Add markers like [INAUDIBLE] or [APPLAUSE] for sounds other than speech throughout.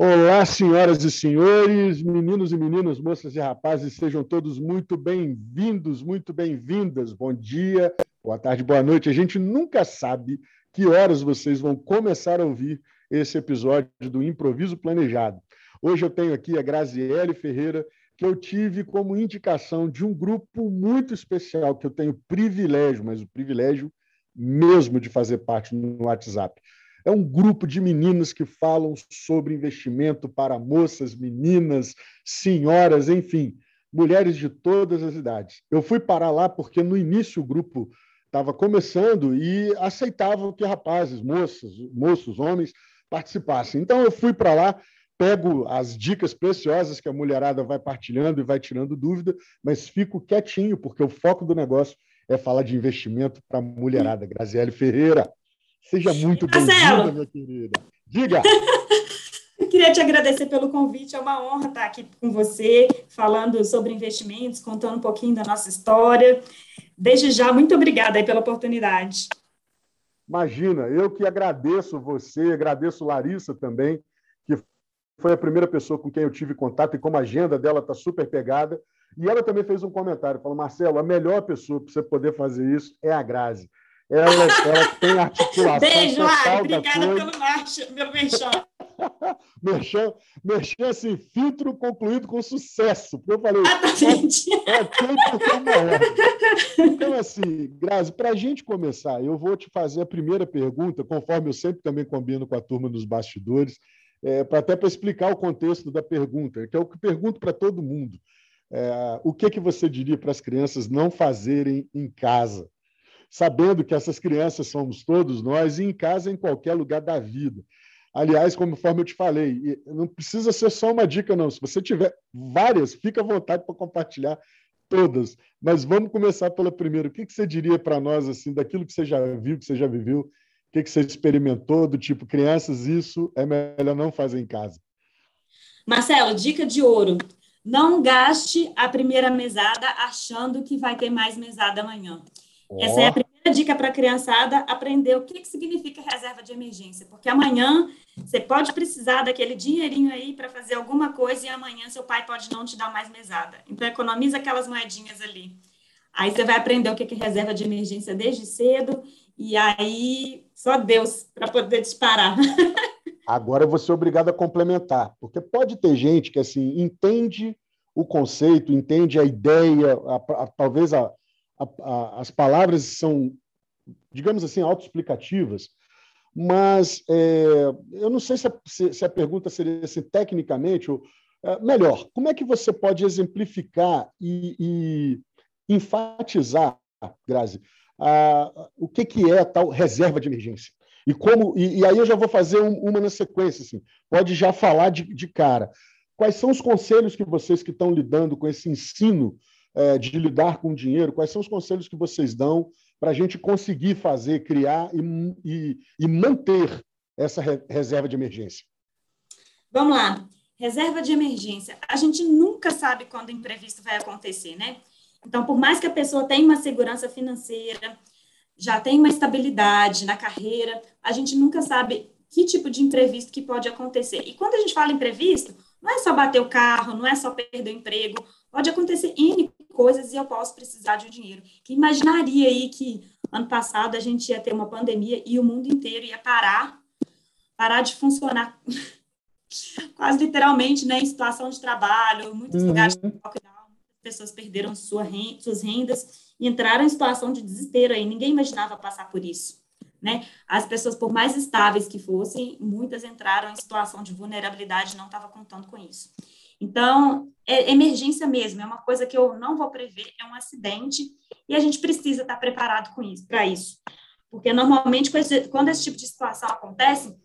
Olá, senhoras e senhores, meninos e meninas, moças e rapazes, sejam todos muito bem-vindos, muito bem-vindas. Bom dia, boa tarde, boa noite. A gente nunca sabe que horas vocês vão começar a ouvir esse episódio do Improviso Planejado. Hoje eu tenho aqui a Graziele Ferreira, que eu tive como indicação de um grupo muito especial, que eu tenho privilégio, mas o privilégio mesmo de fazer parte no WhatsApp. É um grupo de meninas que falam sobre investimento para moças, meninas, senhoras, enfim, mulheres de todas as idades. Eu fui parar lá porque no início o grupo estava começando e aceitava que rapazes, moças, moços, homens participassem. Então eu fui para lá, pego as dicas preciosas que a mulherada vai partilhando e vai tirando dúvida, mas fico quietinho porque o foco do negócio é falar de investimento para a mulherada. Graziele Ferreira, seja muito bem-vinda, minha querida. Diga! [LAUGHS] Eu queria te agradecer pelo convite, é uma honra estar aqui com você, falando sobre investimentos, contando um pouquinho da nossa história. Desde já, muito obrigada aí pela oportunidade. Imagina, eu que agradeço você, agradeço Larissa também, que foi a primeira pessoa com quem eu tive contato e como a agenda dela está super pegada. E ela também fez um comentário, falou, Marcelo, a melhor pessoa para você poder fazer isso é a Grazi. Ela, ela tem articulação Beijo, total Obrigada pelo marcha, meu merchan. [LAUGHS] merchan, merchan, assim, filtro concluído com sucesso. Porque eu falei, Exatamente. é, é é. Então, assim, Grazi, para a gente começar, eu vou te fazer a primeira pergunta, conforme eu sempre também combino com a turma dos bastidores, é, pra, até para explicar o contexto da pergunta, que é o que pergunto para todo mundo. É, o que, que você diria para as crianças não fazerem em casa? Sabendo que essas crianças somos todos nós, e em casa, em qualquer lugar da vida. Aliás, conforme eu te falei, não precisa ser só uma dica, não. Se você tiver várias, fica à vontade para compartilhar todas. Mas vamos começar pela primeira. O que, que você diria para nós, assim, daquilo que você já viu, que você já viveu, o que, que você experimentou, do tipo, crianças, isso é melhor não fazer em casa? Marcelo, dica de ouro. Não gaste a primeira mesada achando que vai ter mais mesada amanhã. Oh. Essa é a primeira dica para a criançada aprender o que, que significa reserva de emergência, porque amanhã você pode precisar daquele dinheirinho aí para fazer alguma coisa e amanhã seu pai pode não te dar mais mesada. Então, economiza aquelas moedinhas ali. Aí você vai aprender o que é reserva de emergência desde cedo e aí só Deus para poder disparar. [LAUGHS] Agora eu vou ser obrigado a complementar, porque pode ter gente que assim entende o conceito, entende a ideia, a, a, talvez a, as palavras são, digamos assim, autoexplicativas, mas é, eu não sei se a, se, se a, pergunta seria assim, tecnicamente, ou, é, melhor, como é que você pode exemplificar e, e enfatizar, Grazi, a, o que, que é a tal reserva de emergência? E como e, e aí eu já vou fazer um, uma na sequência, assim, pode já falar de, de cara. Quais são os conselhos que vocês que estão lidando com esse ensino é, de lidar com dinheiro, quais são os conselhos que vocês dão para a gente conseguir fazer, criar e, e, e manter essa re, reserva de emergência? Vamos lá. Reserva de emergência. A gente nunca sabe quando o imprevisto vai acontecer, né? Então, por mais que a pessoa tenha uma segurança financeira, já tem uma estabilidade na carreira, a gente nunca sabe que tipo de imprevisto que pode acontecer. E quando a gente fala imprevisto, não é só bater o carro, não é só perder o emprego, pode acontecer N coisas e eu posso precisar de um dinheiro. Que imaginaria aí que ano passado a gente ia ter uma pandemia e o mundo inteiro ia parar, parar de funcionar [LAUGHS] quase literalmente, né, em situação de trabalho, muitos uhum. lugares de lockdown, pessoas perderam sua renda, suas rendas e entraram em situação de desespero aí. Ninguém imaginava passar por isso. Né? As pessoas, por mais estáveis que fossem, muitas entraram em situação de vulnerabilidade e não estavam contando com isso. Então, é emergência mesmo, é uma coisa que eu não vou prever, é um acidente, e a gente precisa estar preparado com isso, para isso. Porque normalmente, quando esse tipo de situação acontece,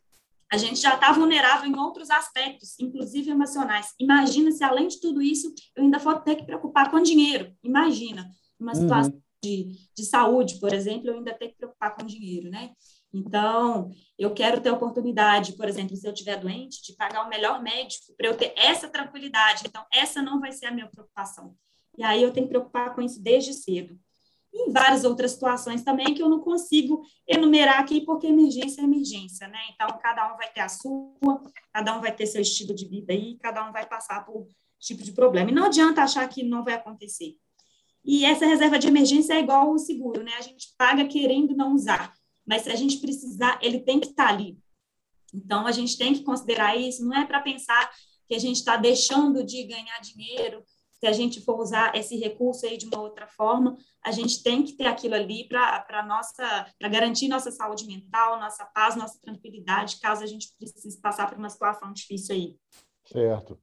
a gente já está vulnerável em outros aspectos, inclusive emocionais. Imagina se, além de tudo isso, eu ainda for ter que preocupar com dinheiro. Imagina, uma situação uhum. de, de saúde, por exemplo, eu ainda tenho que preocupar com dinheiro, né? Então, eu quero ter oportunidade, por exemplo, se eu estiver doente, de pagar o melhor médico para eu ter essa tranquilidade. Então, essa não vai ser a minha preocupação. E aí eu tenho que preocupar com isso desde cedo. e em várias outras situações também que eu não consigo enumerar aqui, porque emergência é emergência, né? Então, cada um vai ter a sua, cada um vai ter seu estilo de vida aí, cada um vai passar por tipo de problema. E não adianta achar que não vai acontecer. E essa reserva de emergência é igual o seguro, né? A gente paga querendo não usar, mas se a gente precisar, ele tem que estar ali. Então, a gente tem que considerar isso, não é para pensar que a gente está deixando de ganhar dinheiro, se a gente for usar esse recurso aí de uma outra forma, a gente tem que ter aquilo ali para nossa, para garantir nossa saúde mental, nossa paz, nossa tranquilidade, caso a gente precise passar por uma situação difícil aí. Certo.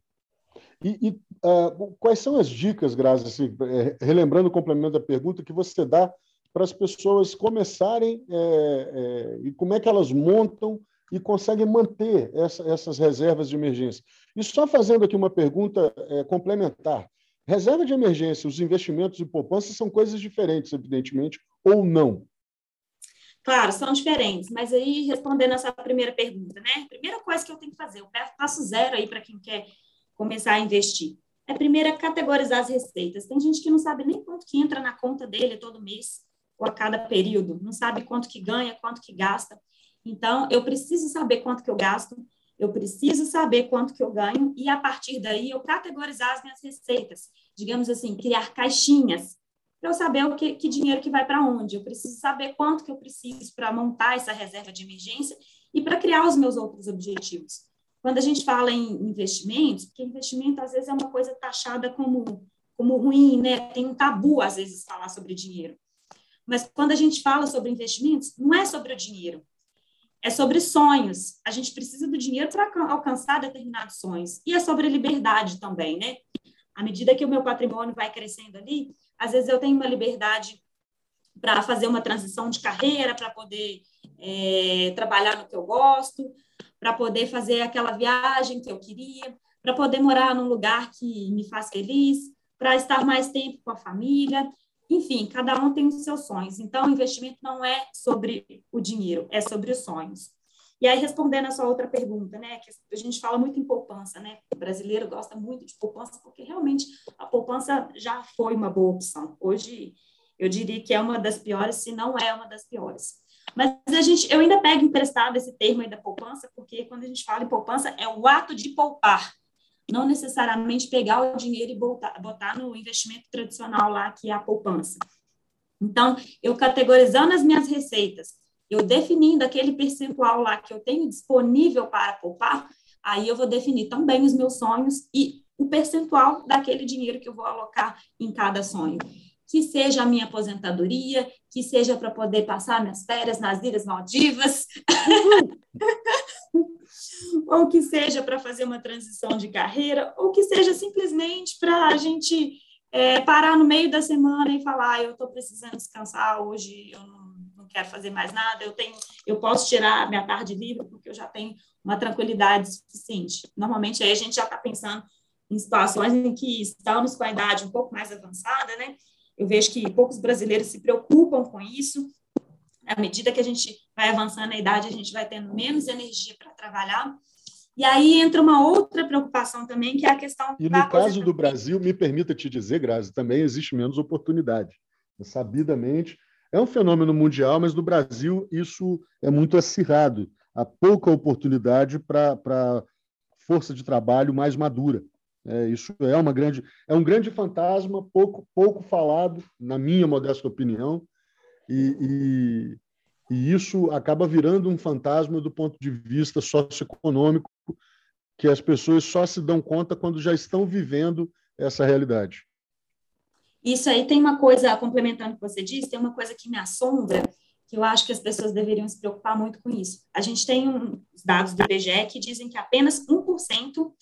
E, e uh, quais são as dicas, Grazi, assim, é, relembrando o complemento da pergunta, que você dá para as pessoas começarem é, é, e como é que elas montam e conseguem manter essa, essas reservas de emergência? E só fazendo aqui uma pergunta é, complementar. Reserva de emergência, os investimentos e poupança são coisas diferentes, evidentemente, ou não? Claro, são diferentes, mas aí respondendo essa primeira pergunta, né? Primeira coisa que eu tenho que fazer, o passo zero aí para quem quer começar a investir, é primeiro categorizar as receitas. Tem gente que não sabe nem quanto que entra na conta dele todo mês ou a cada período, não sabe quanto que ganha, quanto que gasta. Então, eu preciso saber quanto que eu gasto, eu preciso saber quanto que eu ganho e, a partir daí, eu categorizar as minhas receitas. Digamos assim, criar caixinhas para eu saber o que, que dinheiro que vai para onde. Eu preciso saber quanto que eu preciso para montar essa reserva de emergência e para criar os meus outros objetivos. Quando a gente fala em investimentos, porque investimento às vezes é uma coisa taxada como, como ruim, né? Tem um tabu às vezes falar sobre dinheiro. Mas quando a gente fala sobre investimentos, não é sobre o dinheiro, é sobre sonhos. A gente precisa do dinheiro para alcançar determinados sonhos. E é sobre liberdade também, né? À medida que o meu patrimônio vai crescendo ali, às vezes eu tenho uma liberdade para fazer uma transição de carreira, para poder é, trabalhar no que eu gosto, para poder fazer aquela viagem que eu queria, para poder morar num lugar que me faz feliz, para estar mais tempo com a família. Enfim, cada um tem os seus sonhos. Então, o investimento não é sobre o dinheiro, é sobre os sonhos. E aí, respondendo a sua outra pergunta, né, que a gente fala muito em poupança, né? O brasileiro gosta muito de poupança porque realmente a poupança já foi uma boa opção. Hoje, eu diria que é uma das piores, se não é uma das piores. Mas a gente, eu ainda pego emprestado esse termo aí da poupança, porque quando a gente fala em poupança, é o ato de poupar não necessariamente pegar o dinheiro e botar, botar no investimento tradicional lá, que é a poupança. Então, eu categorizando as minhas receitas, eu definindo aquele percentual lá que eu tenho disponível para poupar, aí eu vou definir também os meus sonhos e o percentual daquele dinheiro que eu vou alocar em cada sonho. Que seja a minha aposentadoria, que seja para poder passar minhas férias nas Ilhas Maldivas. [LAUGHS] [LAUGHS] ou que seja para fazer uma transição de carreira, ou que seja simplesmente para a gente é, parar no meio da semana e falar, ah, eu estou precisando descansar hoje, eu não, não, quero fazer mais nada, eu tenho, eu posso tirar minha tarde livre porque eu já tenho uma tranquilidade suficiente. Normalmente aí a gente já está pensando em situações em que estamos com a idade um pouco mais avançada, né? Eu vejo que poucos brasileiros se preocupam com isso. À medida que a gente vai avançando na idade, a gente vai tendo menos energia para trabalhar. E aí entra uma outra preocupação também, que é a questão. E no caso do Brasil, me permita te dizer, Grazi, também existe menos oportunidade. Sabidamente, é um fenômeno mundial, mas no Brasil isso é muito acirrado. Há pouca oportunidade para força de trabalho mais madura. É, isso é uma grande, é um grande fantasma, pouco, pouco falado, na minha modesta opinião, e, e, e isso acaba virando um fantasma do ponto de vista socioeconômico que as pessoas só se dão conta quando já estão vivendo essa realidade. Isso aí tem uma coisa, complementando o que você disse, tem uma coisa que me assombra, que eu acho que as pessoas deveriam se preocupar muito com isso. A gente tem um, os dados do IBGE que dizem que apenas 1%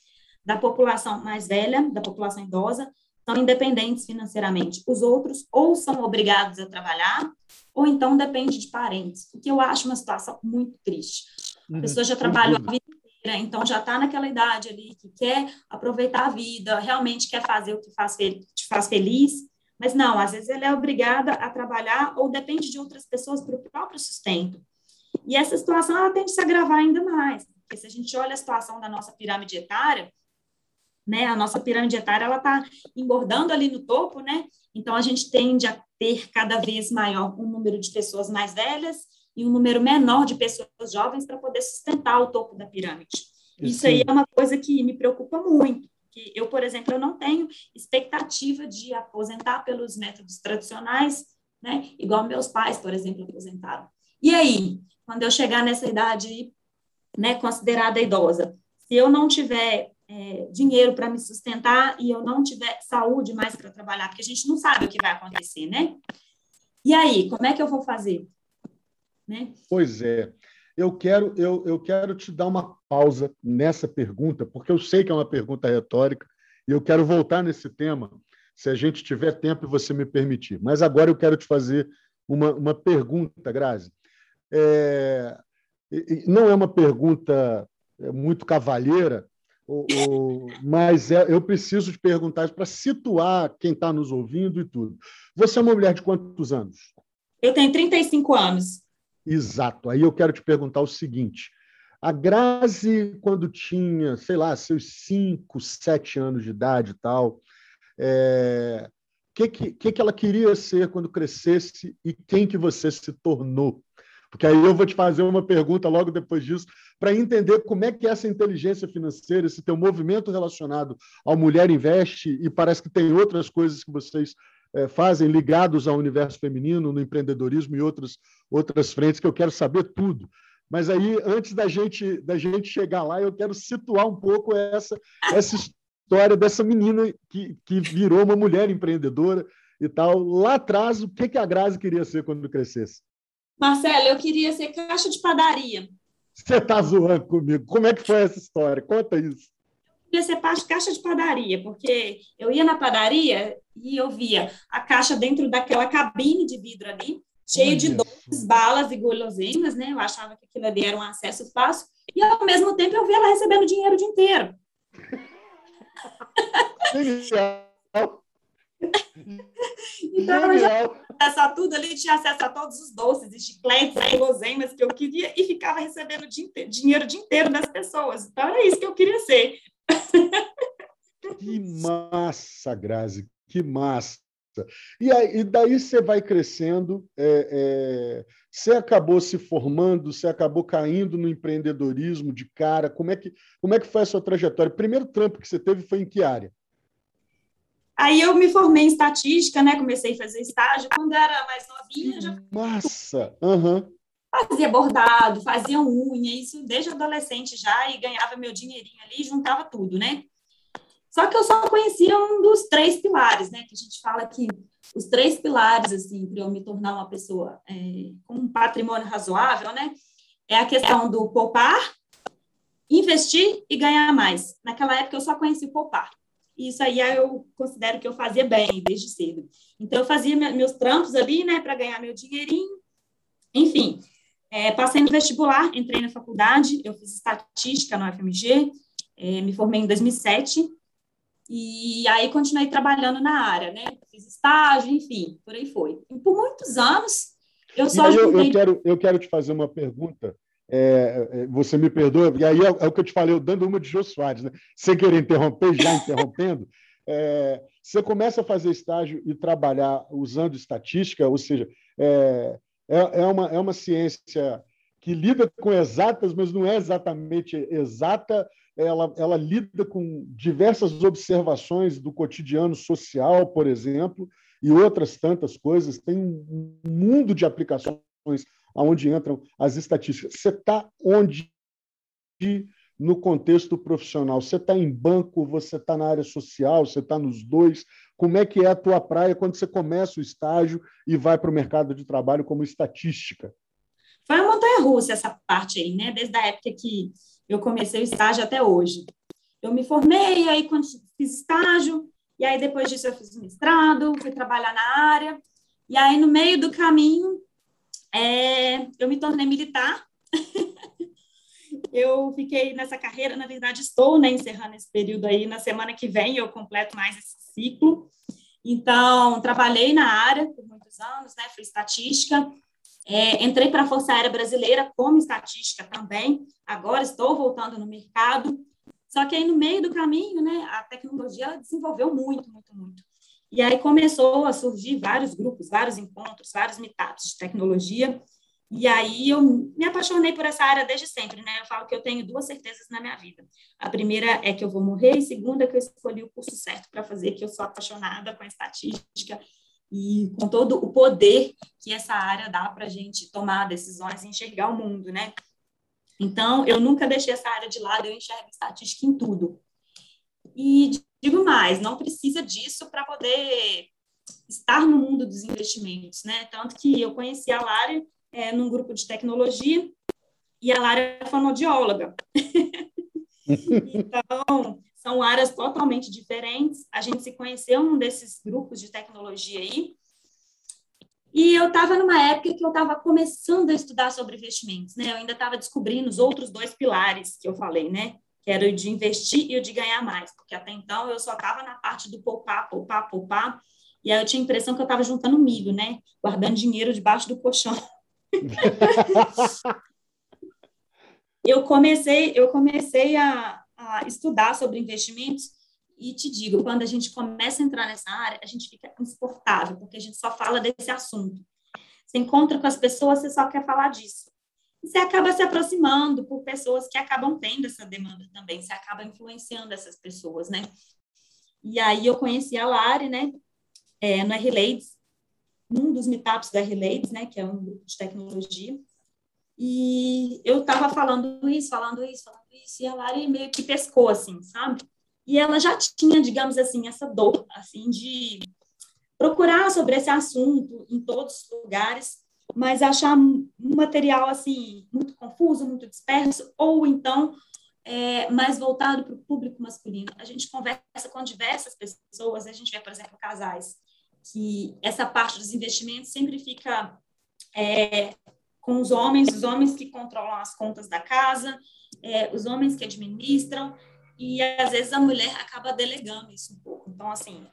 da população mais velha, da população idosa, são independentes financeiramente. Os outros ou são obrigados a trabalhar, ou então depende de parentes, o que eu acho uma situação muito triste. A uhum. pessoa já trabalhou a vida então já está naquela idade ali que quer aproveitar a vida, realmente quer fazer o que faz, te faz feliz, mas não, às vezes ela é obrigada a trabalhar ou depende de outras pessoas para o próprio sustento. E essa situação ela tende a se agravar ainda mais, porque se a gente olha a situação da nossa pirâmide etária, né? A nossa pirâmide etária ela está engordando ali no topo, né? Então a gente tende a ter cada vez maior um número de pessoas mais velhas e um número menor de pessoas jovens para poder sustentar o topo da pirâmide. Isso aí é uma coisa que me preocupa muito. Que eu, por exemplo, eu não tenho expectativa de aposentar pelos métodos tradicionais, né? Igual meus pais, por exemplo, aposentaram. E aí, quando eu chegar nessa idade, né, considerada idosa, se eu não tiver é, dinheiro para me sustentar e eu não tiver saúde mais para trabalhar, porque a gente não sabe o que vai acontecer, né? E aí, como é que eu vou fazer? Né? Pois é. Eu quero, eu, eu quero te dar uma pausa nessa pergunta, porque eu sei que é uma pergunta retórica, e eu quero voltar nesse tema, se a gente tiver tempo e você me permitir. Mas agora eu quero te fazer uma, uma pergunta, Grazi. É, não é uma pergunta é, muito cavalheira, o, o, mas é, eu preciso te perguntar para situar quem está nos ouvindo e tudo. Você é uma mulher de quantos anos? Eu tenho 35 anos. Exato. Aí eu quero te perguntar o seguinte: a Grazi, quando tinha, sei lá, seus 5, 7 anos de idade e tal, o é, que, que, que ela queria ser quando crescesse e quem que você se tornou? Porque aí eu vou te fazer uma pergunta logo depois disso, para entender como é que é essa inteligência financeira, esse teu movimento relacionado ao Mulher Investe, e parece que tem outras coisas que vocês é, fazem ligados ao universo feminino, no empreendedorismo e outras, outras frentes, que eu quero saber tudo. Mas aí, antes da gente, da gente chegar lá, eu quero situar um pouco essa, essa história dessa menina que, que virou uma mulher empreendedora e tal. Lá atrás, o que, que a Grazi queria ser quando crescesse? Marcelo, eu queria ser caixa de padaria. Você está zoando comigo. Como é que foi essa história? Conta isso. Eu queria ser caixa de padaria, porque eu ia na padaria e eu via a caixa dentro daquela cabine de vidro ali, cheio de doces, balas e guloseimas, né? Eu achava que aquilo ali era um acesso fácil. E, ao mesmo tempo, eu via ela recebendo dinheiro o dia inteiro. [LAUGHS] Então, eu já tinha acesso a tudo ali, tinha acesso a todos os doces e chicletes e guloseimas que eu queria e ficava recebendo dinheiro o dia inteiro das pessoas. Então, era isso que eu queria ser. Que massa, Grazi, que massa. E, aí, e daí você vai crescendo, é, é, você acabou se formando, você acabou caindo no empreendedorismo de cara. Como é que, como é que foi a sua trajetória? O primeiro trampo que você teve foi em que área? Aí eu me formei em estatística, né? Comecei a fazer estágio. Quando era mais novinha, já. Massa! Uhum. Fazia bordado, fazia unha, isso desde adolescente já, e ganhava meu dinheirinho ali, juntava tudo, né? Só que eu só conhecia um dos três pilares, né? Que a gente fala que os três pilares, assim, para eu me tornar uma pessoa é, com um patrimônio razoável, né? É a questão do poupar, investir e ganhar mais. Naquela época eu só conhecia o poupar. E isso aí eu considero que eu fazia bem desde cedo. Então eu fazia meus trampos ali, né, para ganhar meu dinheirinho. Enfim, é, passei no vestibular, entrei na faculdade, eu fiz estatística no FMG, é, me formei em 2007 e aí continuei trabalhando na área, né? Fiz estágio, enfim, por aí foi. E por muitos anos eu só. Eu, eu, quero, eu quero te fazer uma pergunta. É, é, você me perdoa, e aí é, é, o que eu te falei, eu dando uma de Jô Soares, né? sem querer interromper, já interrompendo. [LAUGHS] É, você começa a fazer estágio e trabalhar usando estatística, ou seja, é, é, é, uma, é uma ciência que lida com exatas, mas não é exatamente exata ela, ela lida com diversas observações do cotidiano social, por exemplo, e outras tantas coisas. Tem um mundo de aplicações onde entram as estatísticas. Você está onde no contexto profissional? Você está em banco, você está na área social, você está nos dois. Como é que é a tua praia quando você começa o estágio e vai para o mercado de trabalho como estatística? Foi uma montanha-russa essa parte aí, né? Desde a época que eu comecei o estágio até hoje. Eu me formei, aí quando fiz estágio, e aí depois disso eu fiz mestrado, fui trabalhar na área, e aí no meio do caminho é, eu me tornei militar. [LAUGHS] eu fiquei nessa carreira, na verdade estou né, encerrando esse período aí, na semana que vem eu completo mais esse ciclo. Então, trabalhei na área por muitos anos, né, fui estatística, é, entrei para a Força Aérea Brasileira como estatística também. Agora estou voltando no mercado. Só que aí, no meio do caminho, né, a tecnologia desenvolveu muito, muito, muito. E aí começou a surgir vários grupos, vários encontros, vários meetups de tecnologia. E aí eu me apaixonei por essa área desde sempre, né? Eu falo que eu tenho duas certezas na minha vida. A primeira é que eu vou morrer, e a segunda é que eu escolhi o curso certo para fazer, que eu sou apaixonada com a estatística e com todo o poder que essa área dá para a gente tomar decisões e enxergar o mundo, né? Então, eu nunca deixei essa área de lado, eu enxergo estatística em tudo. E digo mais, não precisa disso para poder estar no mundo dos investimentos, né? Tanto que eu conheci a Lara é, num grupo de tecnologia e a Lara é fonoaudióloga. [LAUGHS] então, são áreas totalmente diferentes. A gente se conheceu num desses grupos de tecnologia aí. E eu estava numa época que eu estava começando a estudar sobre investimentos, né? Eu ainda estava descobrindo os outros dois pilares que eu falei, né? Que era o de investir e o de ganhar mais, porque até então eu só estava na parte do poupar, poupar, poupar, e aí eu tinha a impressão que eu estava juntando milho, né? Guardando dinheiro debaixo do colchão. [LAUGHS] eu comecei, eu comecei a, a estudar sobre investimentos e te digo, quando a gente começa a entrar nessa área, a gente fica insuportável, porque a gente só fala desse assunto. Você encontra com as pessoas, você só quer falar disso. Você acaba se aproximando por pessoas que acabam tendo essa demanda também, você acaba influenciando essas pessoas, né? E aí eu conheci a Lari, né, é, no R-Ladies, num dos meetups da R-Ladies, né, que é um grupo de tecnologia, e eu estava falando isso, falando isso, falando isso, e a Lari meio que pescou, assim, sabe? E ela já tinha, digamos assim, essa dor, assim, de procurar sobre esse assunto em todos os lugares, mas achar um material, assim, muito confuso, muito disperso, ou então é, mais voltado para o público masculino. A gente conversa com diversas pessoas, a gente vê, por exemplo, casais, que essa parte dos investimentos sempre fica é, com os homens, os homens que controlam as contas da casa, é, os homens que administram, e às vezes a mulher acaba delegando isso um pouco. Então, assim,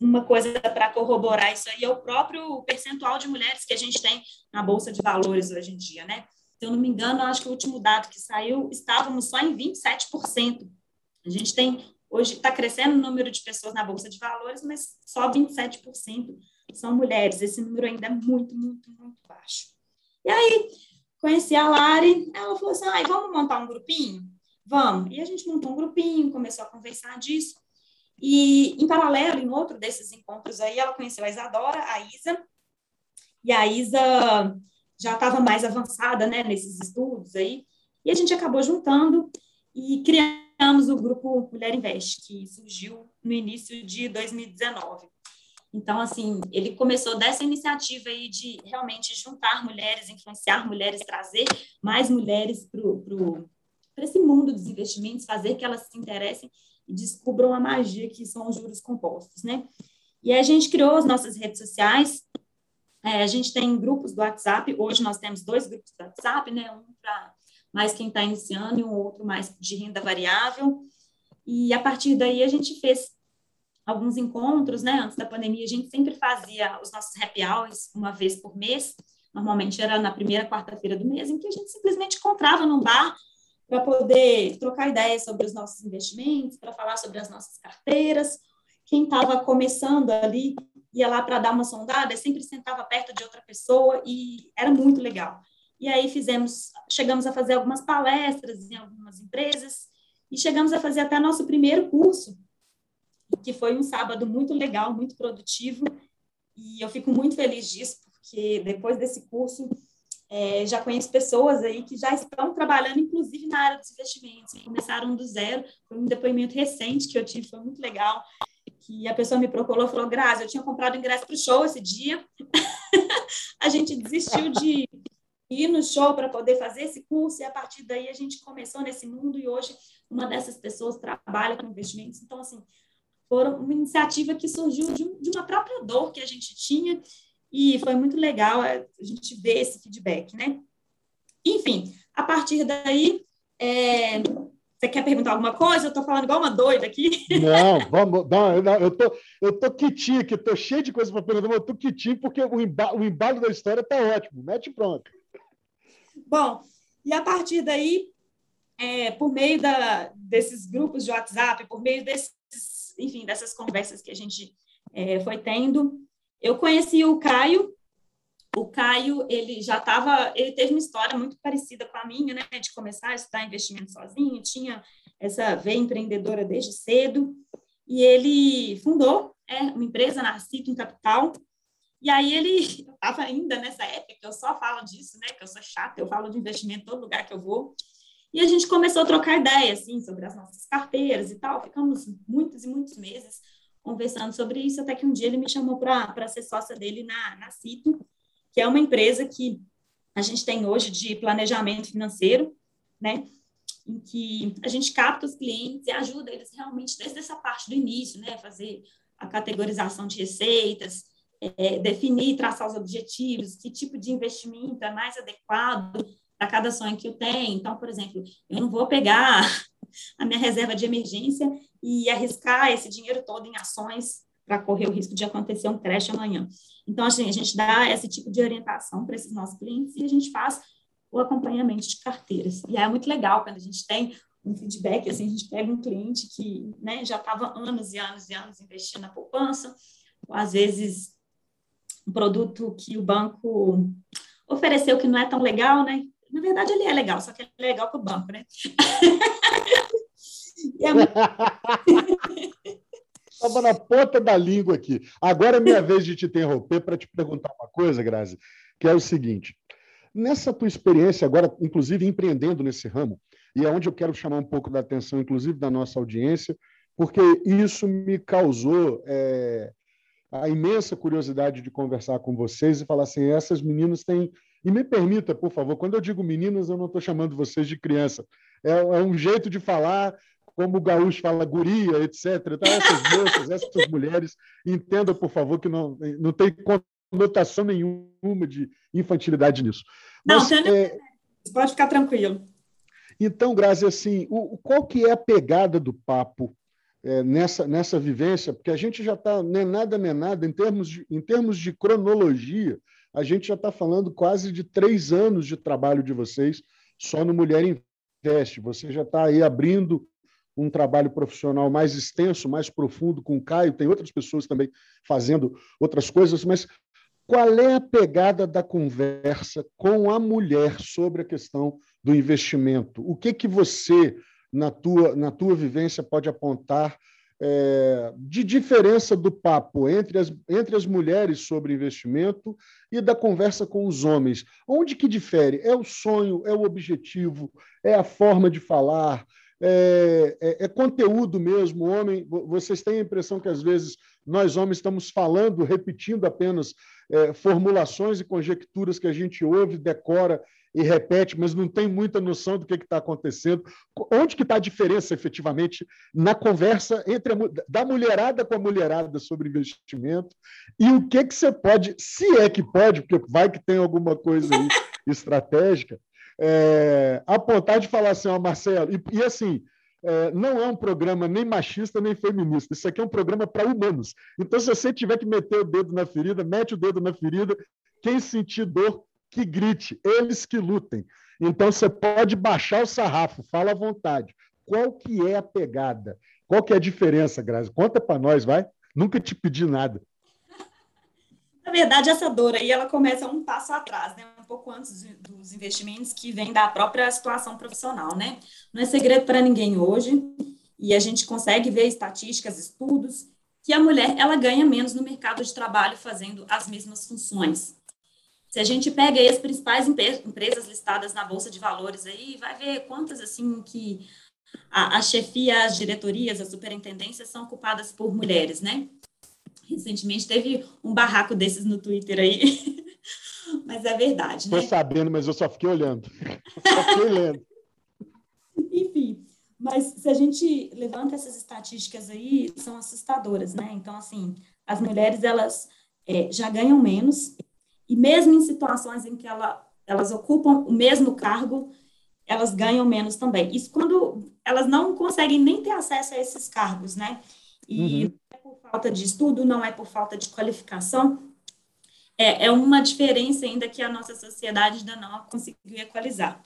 uma coisa para corroborar isso aí é o próprio percentual de mulheres que a gente tem na Bolsa de Valores hoje em dia, né? Se eu não me engano, acho que o último dado que saiu, estávamos só em 27%. A gente tem, hoje está crescendo o número de pessoas na Bolsa de Valores, mas só 27% são mulheres. Esse número ainda é muito, muito, muito baixo. E aí, conheci a Lari, ela falou assim, ah, vamos montar um grupinho? Vamos. E a gente montou um grupinho, começou a conversar disso. E, em paralelo, em outro desses encontros aí, ela conheceu a Isadora, a Isa, e a Isa já estava mais avançada, né, nesses estudos aí, e a gente acabou juntando e criamos o grupo Mulher Invest, que surgiu no início de 2019. Então, assim, ele começou dessa iniciativa aí de realmente juntar mulheres, influenciar mulheres, trazer mais mulheres para esse mundo dos investimentos, fazer que elas se interessem e descubram a magia que são os juros compostos, né? E a gente criou as nossas redes sociais, é, a gente tem grupos do WhatsApp, hoje nós temos dois grupos do WhatsApp, né? Um para mais quem está iniciando e um outro mais de renda variável. E a partir daí a gente fez alguns encontros, né? Antes da pandemia, a gente sempre fazia os nossos happy hours uma vez por mês. Normalmente era na primeira quarta-feira do mês, em que a gente simplesmente encontrava num bar para poder trocar ideias sobre os nossos investimentos, para falar sobre as nossas carteiras. Quem estava começando ali ia lá para dar uma sondada, sempre sentava perto de outra pessoa e era muito legal. E aí fizemos, chegamos a fazer algumas palestras em algumas empresas e chegamos a fazer até nosso primeiro curso que foi um sábado muito legal, muito produtivo, e eu fico muito feliz disso, porque depois desse curso é, já conheço pessoas aí que já estão trabalhando, inclusive na área dos investimentos, começaram do zero, foi um depoimento recente que eu tive, foi muito legal, que a pessoa me procurou e falou, Grazi, eu tinha comprado ingresso para o show esse dia, [LAUGHS] a gente desistiu de ir no show para poder fazer esse curso, e a partir daí a gente começou nesse mundo, e hoje uma dessas pessoas trabalha com investimentos, então, assim, foram uma iniciativa que surgiu de, uma própria dor que a gente tinha e foi muito legal a gente ver esse feedback, né? Enfim, a partir daí, é, você quer perguntar alguma coisa? Eu estou falando igual uma doida aqui. Não, [LAUGHS] vamos, não, não eu tô, eu tô quitinho aqui, estou cheio de coisa para perguntar, mas eu tô quitinho porque o embalo, o embalo da história está ótimo. Mete pronto. Bom, e a partir daí, é, por meio da, desses grupos de WhatsApp, por meio desses, enfim, dessas conversas que a gente é, foi tendo, eu conheci o Caio. O Caio, ele já estava, ele teve uma história muito parecida com a minha, né, de começar a estudar investimento sozinho, tinha essa veia empreendedora desde cedo, e ele fundou é, uma empresa na Cito em Capital, e aí ele estava ainda nessa época que eu só falo disso, né? Que eu sou chata, eu falo de investimento em todo lugar que eu vou. E a gente começou a trocar ideias, assim, sobre as nossas carteiras e tal. Ficamos muitos e muitos meses conversando sobre isso, até que um dia ele me chamou para ser sócia dele na, na Cito, que é uma empresa que a gente tem hoje de planejamento financeiro, né? Em que a gente capta os clientes e ajuda eles realmente desde essa parte do início, né? Fazer a categorização de receitas, é, definir, traçar os objetivos, que tipo de investimento é mais adequado para cada sonho que eu tenho. Então, por exemplo, eu não vou pegar a minha reserva de emergência e arriscar esse dinheiro todo em ações para correr o risco de acontecer um crash amanhã. Então, assim, a gente dá esse tipo de orientação para esses nossos clientes e a gente faz o acompanhamento de carteiras. E é muito legal quando a gente tem um feedback, assim, a gente pega um cliente que né, já estava anos e anos e anos investindo na poupança, ou às vezes um produto que o banco ofereceu que não é tão legal, né? Na verdade, ele é legal, só que ele é legal para o banco, né? [LAUGHS] Estava [LAUGHS] na ponta da língua aqui. Agora é minha vez de te interromper para te perguntar uma coisa, Grazi, que é o seguinte. Nessa tua experiência, agora, inclusive empreendendo nesse ramo, e é onde eu quero chamar um pouco da atenção, inclusive da nossa audiência, porque isso me causou é, a imensa curiosidade de conversar com vocês e falar assim: essas meninas têm e me permita, por favor, quando eu digo meninas, eu não estou chamando vocês de criança. É, é, um jeito de falar, como o gaúcho fala guria, etc. Então, essas moças, essas mulheres, entenda, por favor, que não, não tem conotação nenhuma de infantilidade nisso. Mas, não, é... pode ficar tranquilo. Então, Grazi, assim, o, qual que é a pegada do papo é, nessa, nessa vivência? Porque a gente já está, nem nada, nem nada, em termos de, em termos de cronologia, a gente já está falando quase de três anos de trabalho de vocês só no Mulher Investe. Você já está aí abrindo um trabalho profissional mais extenso, mais profundo com o Caio, tem outras pessoas também fazendo outras coisas, mas qual é a pegada da conversa com a mulher sobre a questão do investimento? O que que você, na tua, na tua vivência, pode apontar é, de diferença do papo entre as, entre as mulheres sobre investimento e da conversa com os homens. Onde que difere? É o sonho, é o objetivo, é a forma de falar, é, é, é, conteúdo mesmo. Homem, vocês têm a impressão que às vezes nós homens estamos falando, repetindo apenas é, formulações e conjecturas que a gente ouve, decora e repete, mas não tem muita noção do que está acontecendo. Onde que está a diferença, efetivamente, na conversa entre a, da mulherada com a mulherada sobre investimento e o que, que você pode, se é que pode, porque vai que tem alguma coisa aí [LAUGHS] estratégica, é, apontar de falar assim, ó, Marcelo, e, e assim, é, não é um programa nem machista nem feminista. Isso aqui é um programa para humanos. Então, se você tiver que meter o dedo na ferida, mete o dedo na ferida. Quem sentir dor, que grite, eles que lutem. Então você pode baixar o sarrafo, fala à vontade. Qual que é a pegada? Qual que é a diferença, Grazi? Conta para nós, vai. Nunca te pedi nada. Na verdade, essa dor aí, ela começa um passo atrás, né? Um pouco antes dos investimentos que vem da própria situação profissional, né? Não é segredo para ninguém hoje, e a gente consegue ver estatísticas, estudos, que a mulher, ela ganha menos no mercado de trabalho fazendo as mesmas funções. Se a gente pega aí as principais empresas listadas na Bolsa de Valores aí, vai ver quantas, assim, que a, a chefia, as diretorias, as superintendências são ocupadas por mulheres, né? Recentemente teve um barraco desses no Twitter aí, [LAUGHS] mas é verdade, né? Estou sabendo, mas eu só fiquei olhando. [LAUGHS] só fiquei lendo. Enfim, mas se a gente levanta essas estatísticas aí, são assustadoras, né? Então, assim, as mulheres, elas é, já ganham menos, e mesmo em situações em que ela, elas ocupam o mesmo cargo, elas ganham menos também. Isso quando elas não conseguem nem ter acesso a esses cargos, né? E uhum. não é por falta de estudo, não é por falta de qualificação, é, é uma diferença ainda que a nossa sociedade ainda não conseguiu equalizar.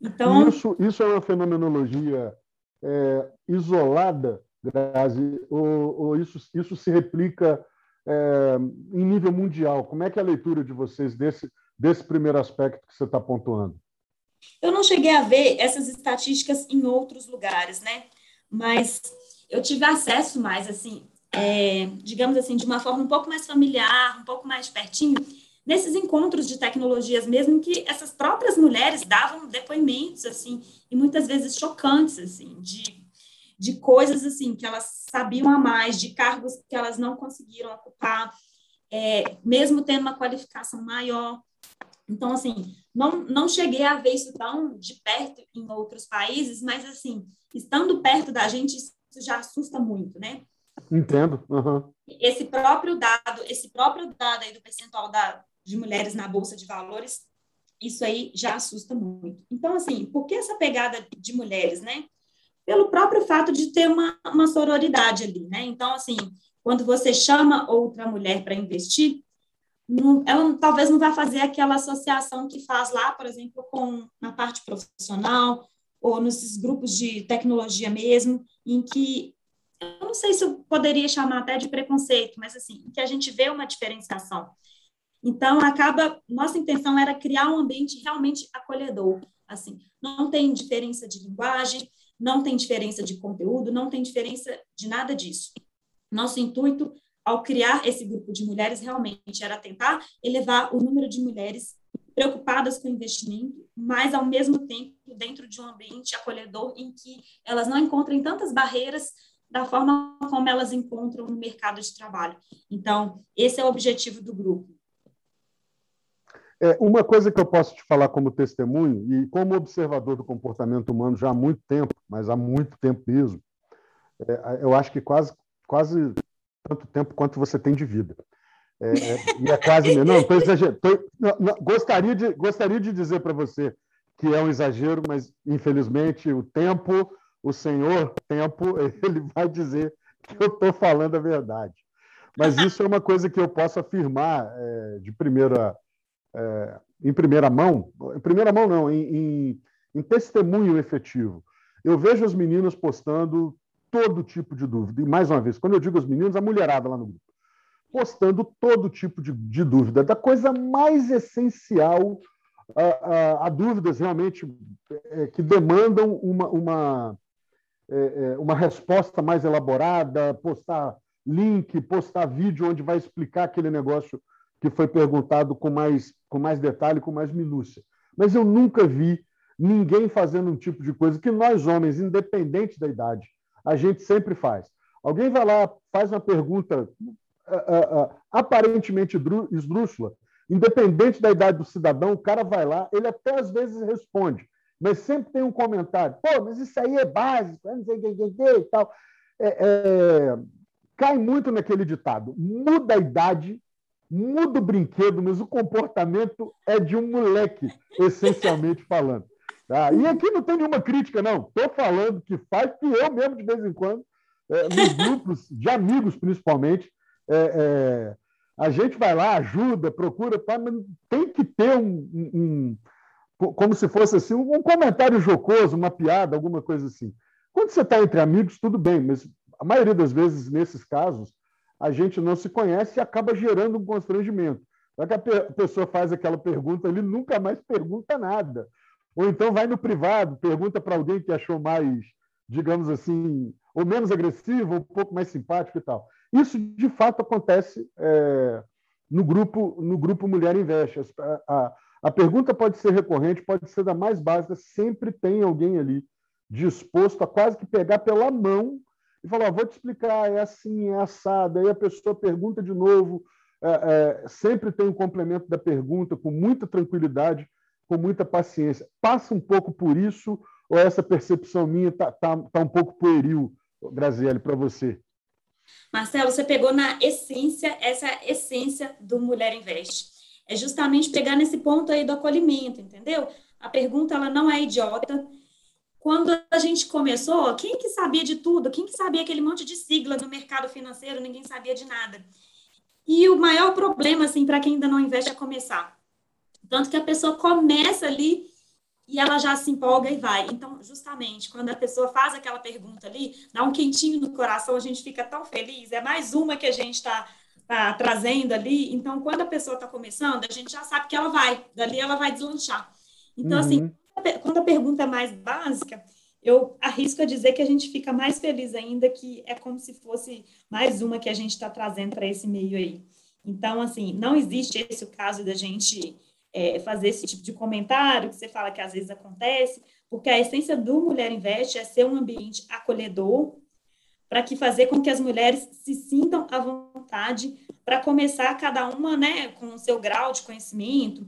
Então isso, isso é uma fenomenologia é, isolada, Grazi, ou, ou, isso, isso se replica é, em nível mundial? Como é que é a leitura de vocês desse, desse primeiro aspecto que você está pontuando? Eu não cheguei a ver essas estatísticas em outros lugares, né? Mas eu tive acesso mais, assim, é, digamos assim, de uma forma um pouco mais familiar, um pouco mais pertinho, nesses encontros de tecnologias mesmo, que essas próprias mulheres davam depoimentos, assim, e muitas vezes chocantes, assim, de, de coisas, assim, que elas sabiam a mais, de cargos que elas não conseguiram ocupar, é, mesmo tendo uma qualificação maior. Então, assim, não, não cheguei a ver isso tão de perto em outros países, mas, assim, estando perto da gente, isso já assusta muito, né? Entendo. Uhum. Esse próprio dado, esse próprio dado aí do percentual da, de mulheres na Bolsa de Valores, isso aí já assusta muito. Então, assim, por que essa pegada de mulheres, né? Pelo próprio fato de ter uma, uma sororidade ali, né? Então, assim, quando você chama outra mulher para investir, não, ela talvez não vai fazer aquela associação que faz lá, por exemplo, com na parte profissional ou nesses grupos de tecnologia mesmo, em que eu não sei se eu poderia chamar até de preconceito, mas assim, que a gente vê uma diferenciação. Então, acaba, nossa intenção era criar um ambiente realmente acolhedor, assim, não tem diferença de linguagem, não tem diferença de conteúdo, não tem diferença de nada disso. Nosso intuito ao criar esse grupo de mulheres, realmente era tentar elevar o número de mulheres preocupadas com investimento, mas ao mesmo tempo dentro de um ambiente acolhedor em que elas não encontrem tantas barreiras da forma como elas encontram no mercado de trabalho. Então, esse é o objetivo do grupo. É, uma coisa que eu posso te falar como testemunho e como observador do comportamento humano já há muito tempo, mas há muito tempo mesmo, é, eu acho que quase, quase tanto tempo quanto você tem de vida. É, é, e é quase. Não, tô exagerando. Tô, não, não, gostaria, de, gostaria de dizer para você que é um exagero, mas infelizmente o tempo, o Senhor, tempo, [LAUGHS] ele vai dizer que eu estou falando a verdade. Mas isso é uma coisa que eu posso afirmar é, de primeira, é, em primeira mão, em primeira mão não, em, em, em testemunho efetivo. Eu vejo as meninas postando todo tipo de dúvida. E, mais uma vez, quando eu digo os meninos, a mulherada lá no grupo, postando todo tipo de, de dúvida, da coisa mais essencial a, a, a dúvidas realmente é, que demandam uma, uma, é, é, uma resposta mais elaborada, postar link, postar vídeo onde vai explicar aquele negócio que foi perguntado com mais, com mais detalhe, com mais minúcia. Mas eu nunca vi ninguém fazendo um tipo de coisa que nós, homens, independente da idade, a gente sempre faz. Alguém vai lá, faz uma pergunta uh, uh, aparentemente esdrúxula, independente da idade do cidadão, o cara vai lá, ele até às vezes responde, mas sempre tem um comentário: pô, mas isso aí é básico, não sei o que, e tal. É, é, cai muito naquele ditado: muda a idade, muda o brinquedo, mas o comportamento é de um moleque, essencialmente [LAUGHS] falando. Tá? E aqui não tem nenhuma crítica, não. Estou falando que faz, que eu mesmo, de vez em quando, é, nos grupos de amigos, principalmente, é, é, a gente vai lá, ajuda, procura, tá, mas tem que ter um, um, um, como se fosse assim, um comentário jocoso, uma piada, alguma coisa assim. Quando você está entre amigos, tudo bem, mas a maioria das vezes, nesses casos, a gente não se conhece e acaba gerando um constrangimento. Já que a pessoa faz aquela pergunta, ele nunca mais pergunta nada. Ou então vai no privado, pergunta para alguém que achou mais, digamos assim, ou menos agressivo, ou um pouco mais simpático e tal. Isso, de fato, acontece é, no, grupo, no grupo Mulher Investe. A, a, a pergunta pode ser recorrente, pode ser da mais básica, sempre tem alguém ali disposto a quase que pegar pela mão e falar: vou te explicar, é assim, é assado. Aí a pessoa pergunta de novo, é, é, sempre tem um complemento da pergunta com muita tranquilidade com muita paciência. Passa um pouco por isso ou essa percepção minha está tá, tá um pouco pueril, Graziele, para você? Marcelo, você pegou na essência, essa essência do Mulher Investe. É justamente pegar nesse ponto aí do acolhimento, entendeu? A pergunta ela não é idiota. Quando a gente começou, quem que sabia de tudo? Quem que sabia aquele monte de sigla no mercado financeiro? Ninguém sabia de nada. E o maior problema, assim, para quem ainda não investe é começar. Tanto que a pessoa começa ali e ela já se empolga e vai. Então, justamente, quando a pessoa faz aquela pergunta ali, dá um quentinho no coração, a gente fica tão feliz, é mais uma que a gente está tá trazendo ali. Então, quando a pessoa está começando, a gente já sabe que ela vai, dali ela vai deslanchar. Então, assim, uhum. assim, quando a pergunta é mais básica, eu arrisco a dizer que a gente fica mais feliz ainda, que é como se fosse mais uma que a gente está trazendo para esse meio aí. Então, assim, não existe esse o caso da gente é, fazer esse tipo de comentário que você fala que às vezes acontece, porque a essência do Mulher Investe é ser um ambiente acolhedor, para que fazer com que as mulheres se sintam à vontade para começar cada uma, né, com o seu grau de conhecimento.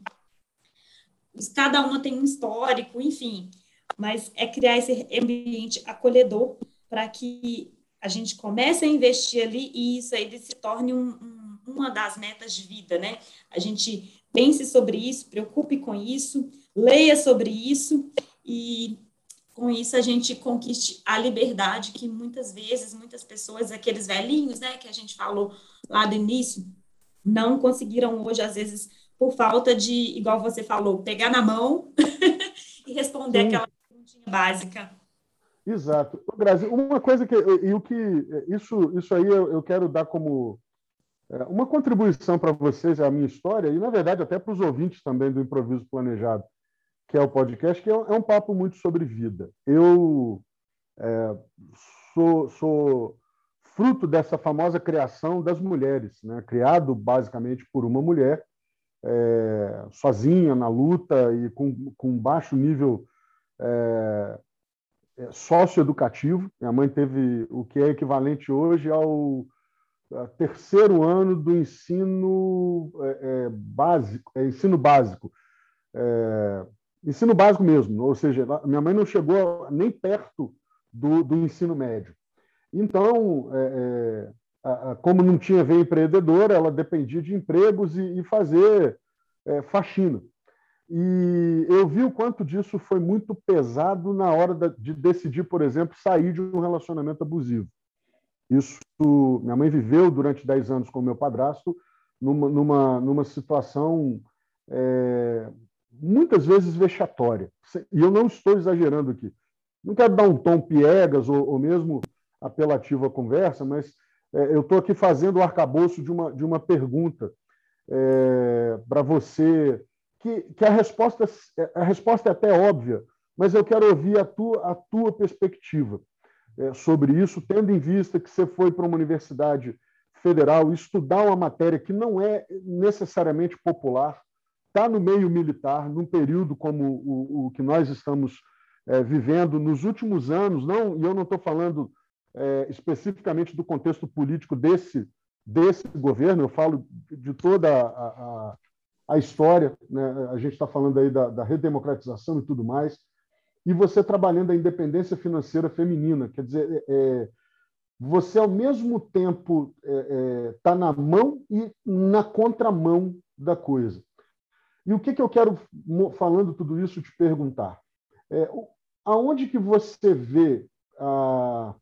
Cada uma tem um histórico, enfim, mas é criar esse ambiente acolhedor para que a gente comece a investir ali e isso aí se torne um, um, uma das metas de vida, né? A gente pense sobre isso, preocupe com isso, leia sobre isso e com isso a gente conquiste a liberdade que muitas vezes, muitas pessoas, aqueles velhinhos, né, que a gente falou lá do início, não conseguiram hoje, às vezes, por falta de, igual você falou, pegar na mão [LAUGHS] e responder Sim. aquela perguntinha básica. Exato. Grazi, uma coisa que e o que isso isso aí eu, eu quero dar como é, uma contribuição para vocês a minha história e na verdade até para os ouvintes também do improviso planejado que é o podcast, que é, é um papo muito sobre vida. Eu é, sou, sou, fruto dessa famosa criação das mulheres, né? criado basicamente por uma mulher, é, sozinha na luta e com, com baixo nível é, é socioeducativo. Minha mãe teve o que é equivalente hoje ao terceiro ano do ensino é, é, básico, ensino básico. É, ensino básico mesmo, ou seja, minha mãe não chegou nem perto do, do ensino médio. Então, é, é, como não tinha veia empreendedora, ela dependia de empregos e, fazer é, faxina. E eu vi o quanto disso foi muito pesado na hora de decidir, por exemplo, sair de um relacionamento abusivo. Isso, minha mãe viveu durante 10 anos com meu padrasto numa, numa, numa situação é, muitas vezes vexatória. E eu não estou exagerando aqui. Não quero dar um tom piegas ou, ou mesmo apelativo à conversa, mas eu estou aqui fazendo o arcabouço de uma, de uma pergunta é, para você, que, que a, resposta, a resposta é até óbvia, mas eu quero ouvir a tua, a tua perspectiva é, sobre isso, tendo em vista que você foi para uma universidade federal estudar uma matéria que não é necessariamente popular, está no meio militar, num período como o, o que nós estamos é, vivendo nos últimos anos, não, e eu não estou falando é, especificamente do contexto político desse, desse governo, eu falo de toda a, a, a história, né? a gente está falando aí da, da, redemocratização e tudo mais, e você trabalhando a independência financeira feminina, quer dizer, é, é você ao mesmo tempo está é, é, tá na mão e na contramão da coisa. E o que, que eu quero, falando tudo isso, te perguntar? É, aonde que você vê a,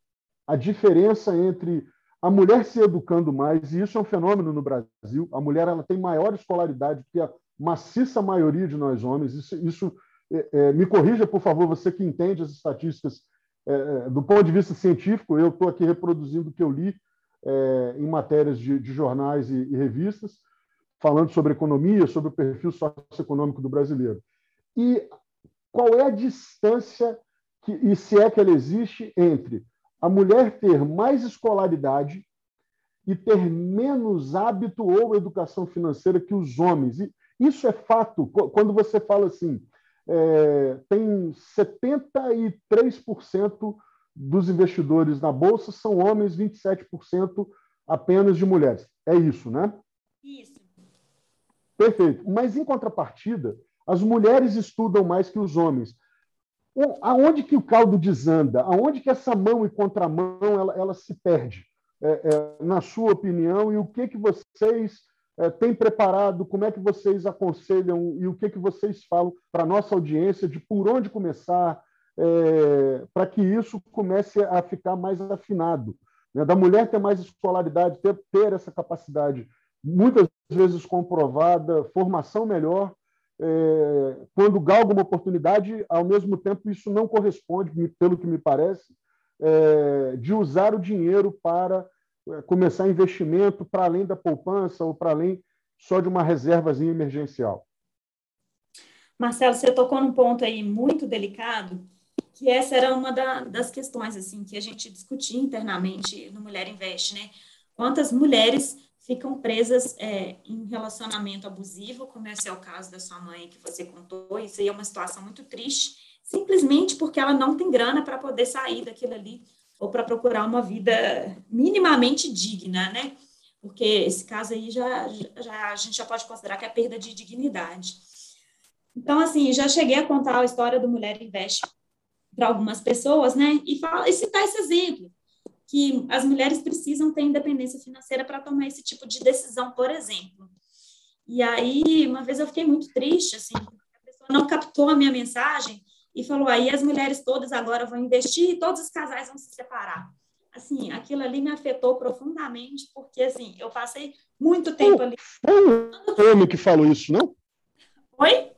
a diferença entre a mulher se educando mais, e isso é um fenômeno no Brasil, a mulher ela tem maior escolaridade que a maciça maioria de nós homens, isso, isso é, é, me corrija, por favor, você que entende as estatísticas é, é do ponto de vista científico, eu estou aqui reproduzindo o que eu li é, em matérias de, de jornais e, e revistas, falando sobre economia, sobre o perfil socioeconômico do brasileiro. E qual é a distância, que, e se é que ela existe, entre a mulher ter mais escolaridade e ter menos hábito ou educação financeira que os homens? E isso é fato. Quando você fala assim, é, tem 73% dos investidores na Bolsa são homens, 27% apenas de mulheres. É isso, né? Isso. Perfeito. Mas, em contrapartida, as mulheres estudam mais que os homens. Aonde que o caldo desanda? Aonde que essa mão e contramão ela, ela se perde? É, é, na sua opinião, e o que, que vocês é, têm preparado, como é que vocês aconselham e o que, que vocês falam para a nossa audiência de por onde começar, é, para que isso comece a ficar mais afinado? Né? Da mulher ter mais escolaridade, ter, ter essa capacidade muitas vezes comprovada, formação melhor, é, quando galga uma oportunidade, ao mesmo tempo isso não corresponde, pelo que me parece, é, de usar o dinheiro para é, começar investimento para além da poupança ou para além só de uma reservazinha emergencial. Marcelo, você tocou num ponto aí muito delicado, que essa era uma da, das questões assim que a gente discutia internamente no Mulher Investe, né? Quantas mulheres ficam presas é, em relacionamento abusivo, como esse é o caso da sua mãe que você contou, isso aí é uma situação muito triste, simplesmente porque ela não tem grana para poder sair daquilo ali ou para procurar uma vida minimamente digna, né? Porque esse caso aí já, já a gente já pode considerar que é perda de dignidade. Então, assim, já cheguei a contar a história do Mulher Investe para algumas pessoas, né? E, fala, e citar esse exemplo que as mulheres precisam ter independência financeira para tomar esse tipo de decisão, por exemplo. E aí, uma vez eu fiquei muito triste, assim, a pessoa não captou a minha mensagem e falou: aí as mulheres todas agora vão investir e todos os casais vão se separar. Assim, aquilo ali me afetou profundamente, porque, assim, eu passei muito tempo ali. Foi o homem que falou isso, não? Oi?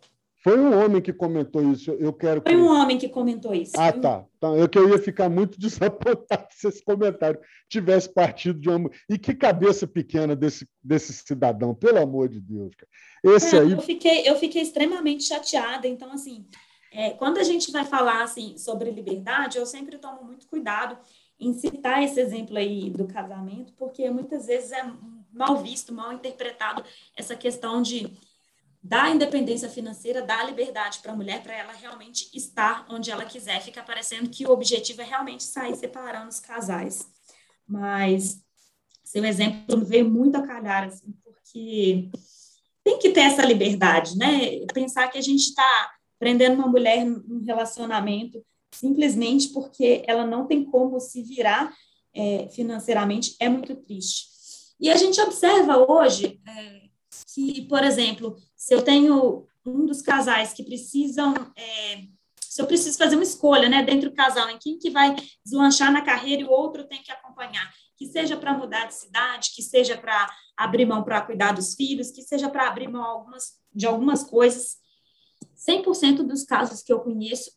Foi um homem que comentou isso. Eu quero. Foi um homem que comentou isso. Ah, tá. Então, eu que eu ia ficar muito [LAUGHS] desapontado se esse comentário tivesse partido de uma. E que cabeça pequena desse, desse cidadão, pelo amor de Deus. Cara. Esse é, aí. Eu fiquei, eu fiquei extremamente chateada. Então, assim, é, quando a gente vai falar assim sobre liberdade, eu sempre tomo muito cuidado em citar esse exemplo aí do casamento, porque muitas vezes é mal visto, mal interpretado essa questão de dá independência financeira, dá liberdade para a mulher, para ela realmente estar onde ela quiser. Fica parecendo que o objetivo é realmente sair separando os casais. Mas seu exemplo veio muito a calhar, assim, porque tem que ter essa liberdade, né? Pensar que a gente está prendendo uma mulher num relacionamento simplesmente porque ela não tem como se virar é, financeiramente é muito triste. E a gente observa hoje é, que, por exemplo, se eu tenho um dos casais que precisam, é, se eu preciso fazer uma escolha, né, dentro do casal, em quem que vai deslanchar na carreira e o outro tem que acompanhar, que seja para mudar de cidade, que seja para abrir mão para cuidar dos filhos, que seja para abrir mão algumas, de algumas coisas, 100% dos casos que eu conheço,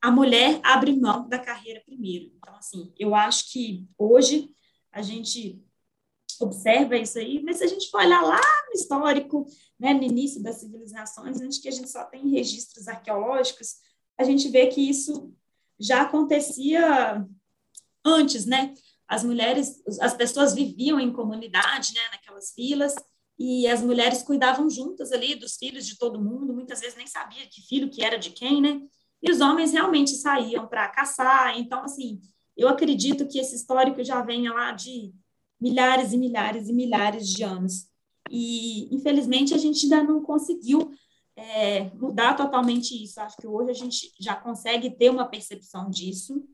a mulher abre mão da carreira primeiro. Então, assim, eu acho que hoje a gente observa isso aí, mas se a gente for olhar lá no histórico, né, no início das civilizações, antes que a gente só tem registros arqueológicos, a gente vê que isso já acontecia antes, né? As mulheres, as pessoas viviam em comunidade, né, naquelas vilas, e as mulheres cuidavam juntas ali dos filhos de todo mundo, muitas vezes nem sabia que filho que era de quem, né? E os homens realmente saíam para caçar. Então, assim, eu acredito que esse histórico já venha lá de milhares e milhares e milhares de anos. E, infelizmente, a gente ainda não conseguiu é, mudar totalmente isso. Acho que hoje a gente já consegue ter uma percepção disso,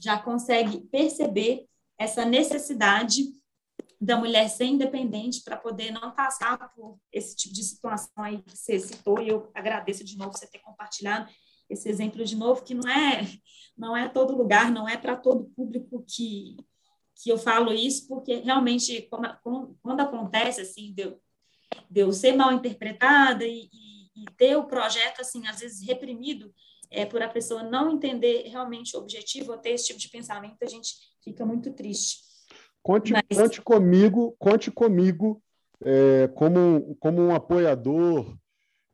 já consegue perceber essa necessidade da mulher ser independente para poder não passar por esse tipo de situação aí que você citou, e eu agradeço de novo você ter compartilhado esse exemplo de novo, que não é, não é todo lugar, não é para todo público que, que eu falo isso porque realmente quando, quando acontece assim de eu, de eu ser mal interpretada e, e, e, ter o projeto assim às vezes reprimido é, por a pessoa não entender realmente o objetivo ou ter esse tipo de pensamento a gente fica muito triste. Conte, Mas... conte comigo conte comigo é, como como um apoiador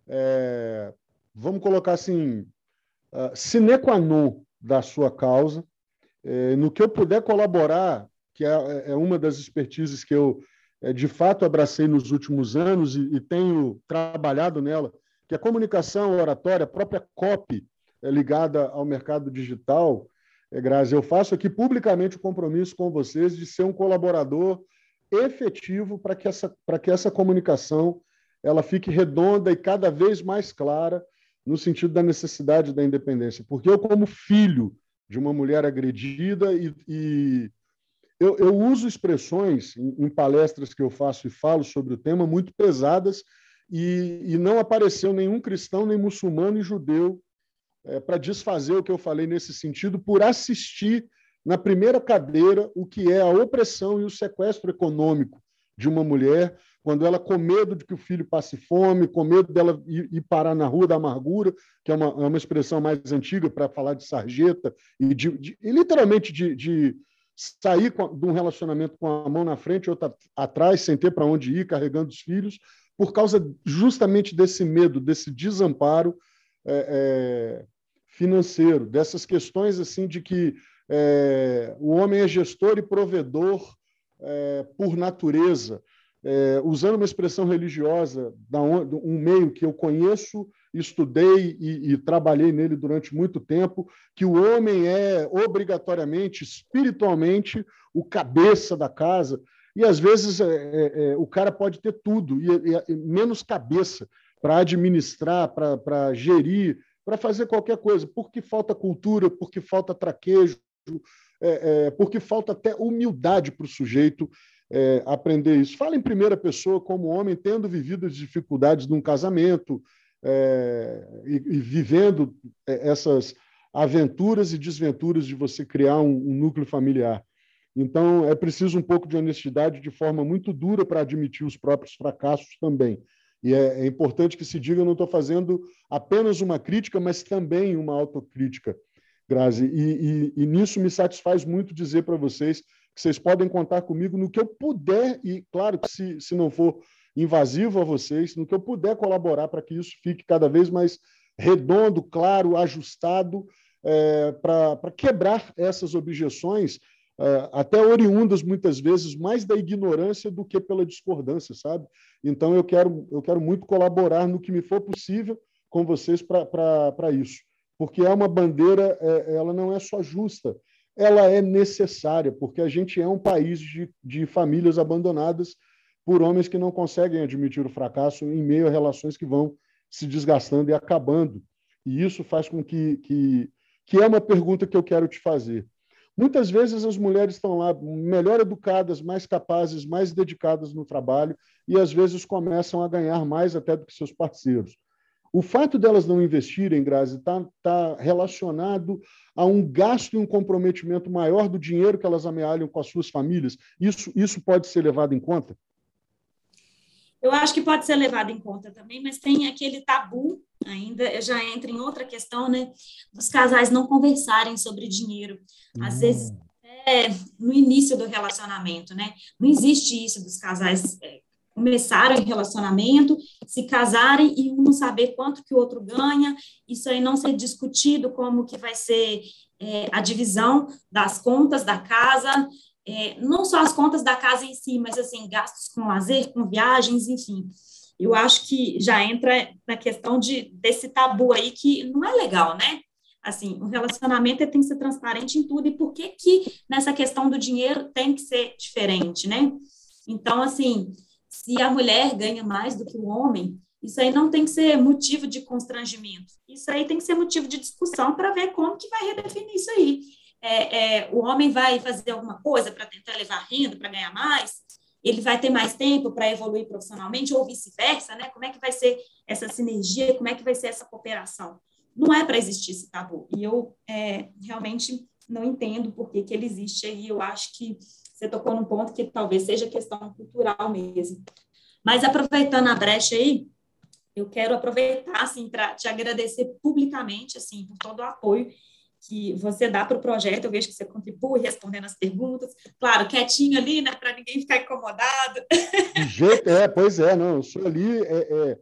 é, vamos colocar assim uh, sine qua non da sua causa é, no que eu puder colaborar, que é, é uma das expertises que eu é, de fato abracei nos últimos anos e, e, tenho trabalhado nela, que é a comunicação, oratória, a própria copy é, ligada ao mercado digital. É, Grazi, eu faço aqui publicamente o compromisso com vocês de ser um colaborador efetivo para que essa, para que essa comunicação ela fique redonda e cada vez mais clara no sentido da necessidade da independência. Porque eu, como filho de uma mulher agredida e, e eu, eu, uso expressões em, em, palestras que eu faço e falo sobre o tema muito pesadas e, e não apareceu nenhum cristão, nem muçulmano e judeu é, para desfazer o que eu falei nesse sentido por assistir na primeira cadeira o que é a opressão e o sequestro econômico de uma mulher quando ela, com medo de que o filho passe fome, com medo dela ir, ir parar na rua da amargura, que é uma, é uma expressão mais antiga para falar de sarjeta, e, de, de, e literalmente de, de sair de um relacionamento com a mão na frente, outra atrás, sem ter para onde ir, carregando os filhos, por causa justamente desse medo, desse desamparo é, é, financeiro, dessas questões assim de que é, o homem é gestor e provedor é, por natureza, é, usando uma expressão religiosa, um meio que eu conheço, estudei e, e, trabalhei nele durante muito tempo, que o homem é obrigatoriamente, espiritualmente, o cabeça da casa. E às vezes é, é, é o cara pode ter tudo, e, e menos cabeça para administrar, para gerir, para fazer qualquer coisa, porque falta cultura, porque falta traquejo, é, é, porque falta até humildade para o sujeito é, aprender isso. Fala em primeira pessoa como homem tendo vivido as dificuldades num casamento é, e, e, vivendo é, essas aventuras e desventuras de você criar um, um núcleo familiar. Então, é preciso um pouco de honestidade de forma muito dura para admitir os próprios fracassos também. E é, é importante que se diga, eu não estou fazendo apenas uma crítica, mas também uma autocrítica, Grazi. E, e, e nisso me satisfaz muito dizer para vocês que vocês podem contar comigo no que eu puder, e claro que se, se não for invasivo a vocês, no que eu puder colaborar para que isso fique cada vez mais redondo, claro, ajustado, é, para quebrar essas objeções é, até oriundas muitas vezes mais da ignorância do que pela discordância, sabe? Então eu quero eu quero muito colaborar no que me for possível com vocês para isso, porque é uma bandeira, é, ela não é só justa, ela é necessária, porque a gente é um país de, de famílias abandonadas por homens que não conseguem admitir o fracasso em meio a relações que vão se desgastando e acabando. E isso faz com que, que, que é uma pergunta que eu quero te fazer. Muitas vezes as mulheres estão lá melhor educadas, mais capazes, mais dedicadas no trabalho e às vezes começam a ganhar mais até do que seus parceiros. O fato delas não investirem, Grazi, está tá relacionado a um gasto e um comprometimento maior do dinheiro que elas amealham com as suas famílias. Isso, isso pode ser levado em conta? Eu acho que pode ser levado em conta também, mas tem aquele tabu ainda, já entra em outra questão, né? Dos casais não conversarem sobre dinheiro. Às hum. vezes, é, no início do relacionamento, né? Não existe isso dos casais é, começarem relacionamento, se casarem e um não saber quanto que o outro ganha, isso aí não ser discutido como que vai ser é, a divisão das contas da casa, é, não só as contas da casa em si, mas assim, gastos com lazer, com viagens, enfim. Eu acho que já entra na questão de, desse tabu aí que não é legal, né? Assim, o relacionamento tem que ser transparente em tudo, e por que que nessa questão do dinheiro tem que ser diferente, né? Então, assim, se a mulher ganha mais do que o homem, isso aí não tem que ser motivo de constrangimento. Isso aí tem que ser motivo de discussão para ver como que vai redefinir isso aí é, é, o homem vai fazer alguma coisa para tentar levar renda, para ganhar mais, ele vai ter mais tempo para evoluir profissionalmente, ou vice-versa, né? Como é que vai ser essa sinergia, como é que vai ser essa cooperação? Não é para existir esse tabu. E eu é, realmente não entendo por que, que ele existe aí. Eu acho que você tocou num ponto que talvez seja questão cultural mesmo. Mas aproveitando a brecha aí, eu quero aproveitar assim para te agradecer publicamente assim por todo o apoio que você dá para o projeto, eu vejo que você contribui respondendo as perguntas, claro, quietinho ali, né, para ninguém ficar incomodado. De jeito, é, pois é, não, eu sou ali, é, é,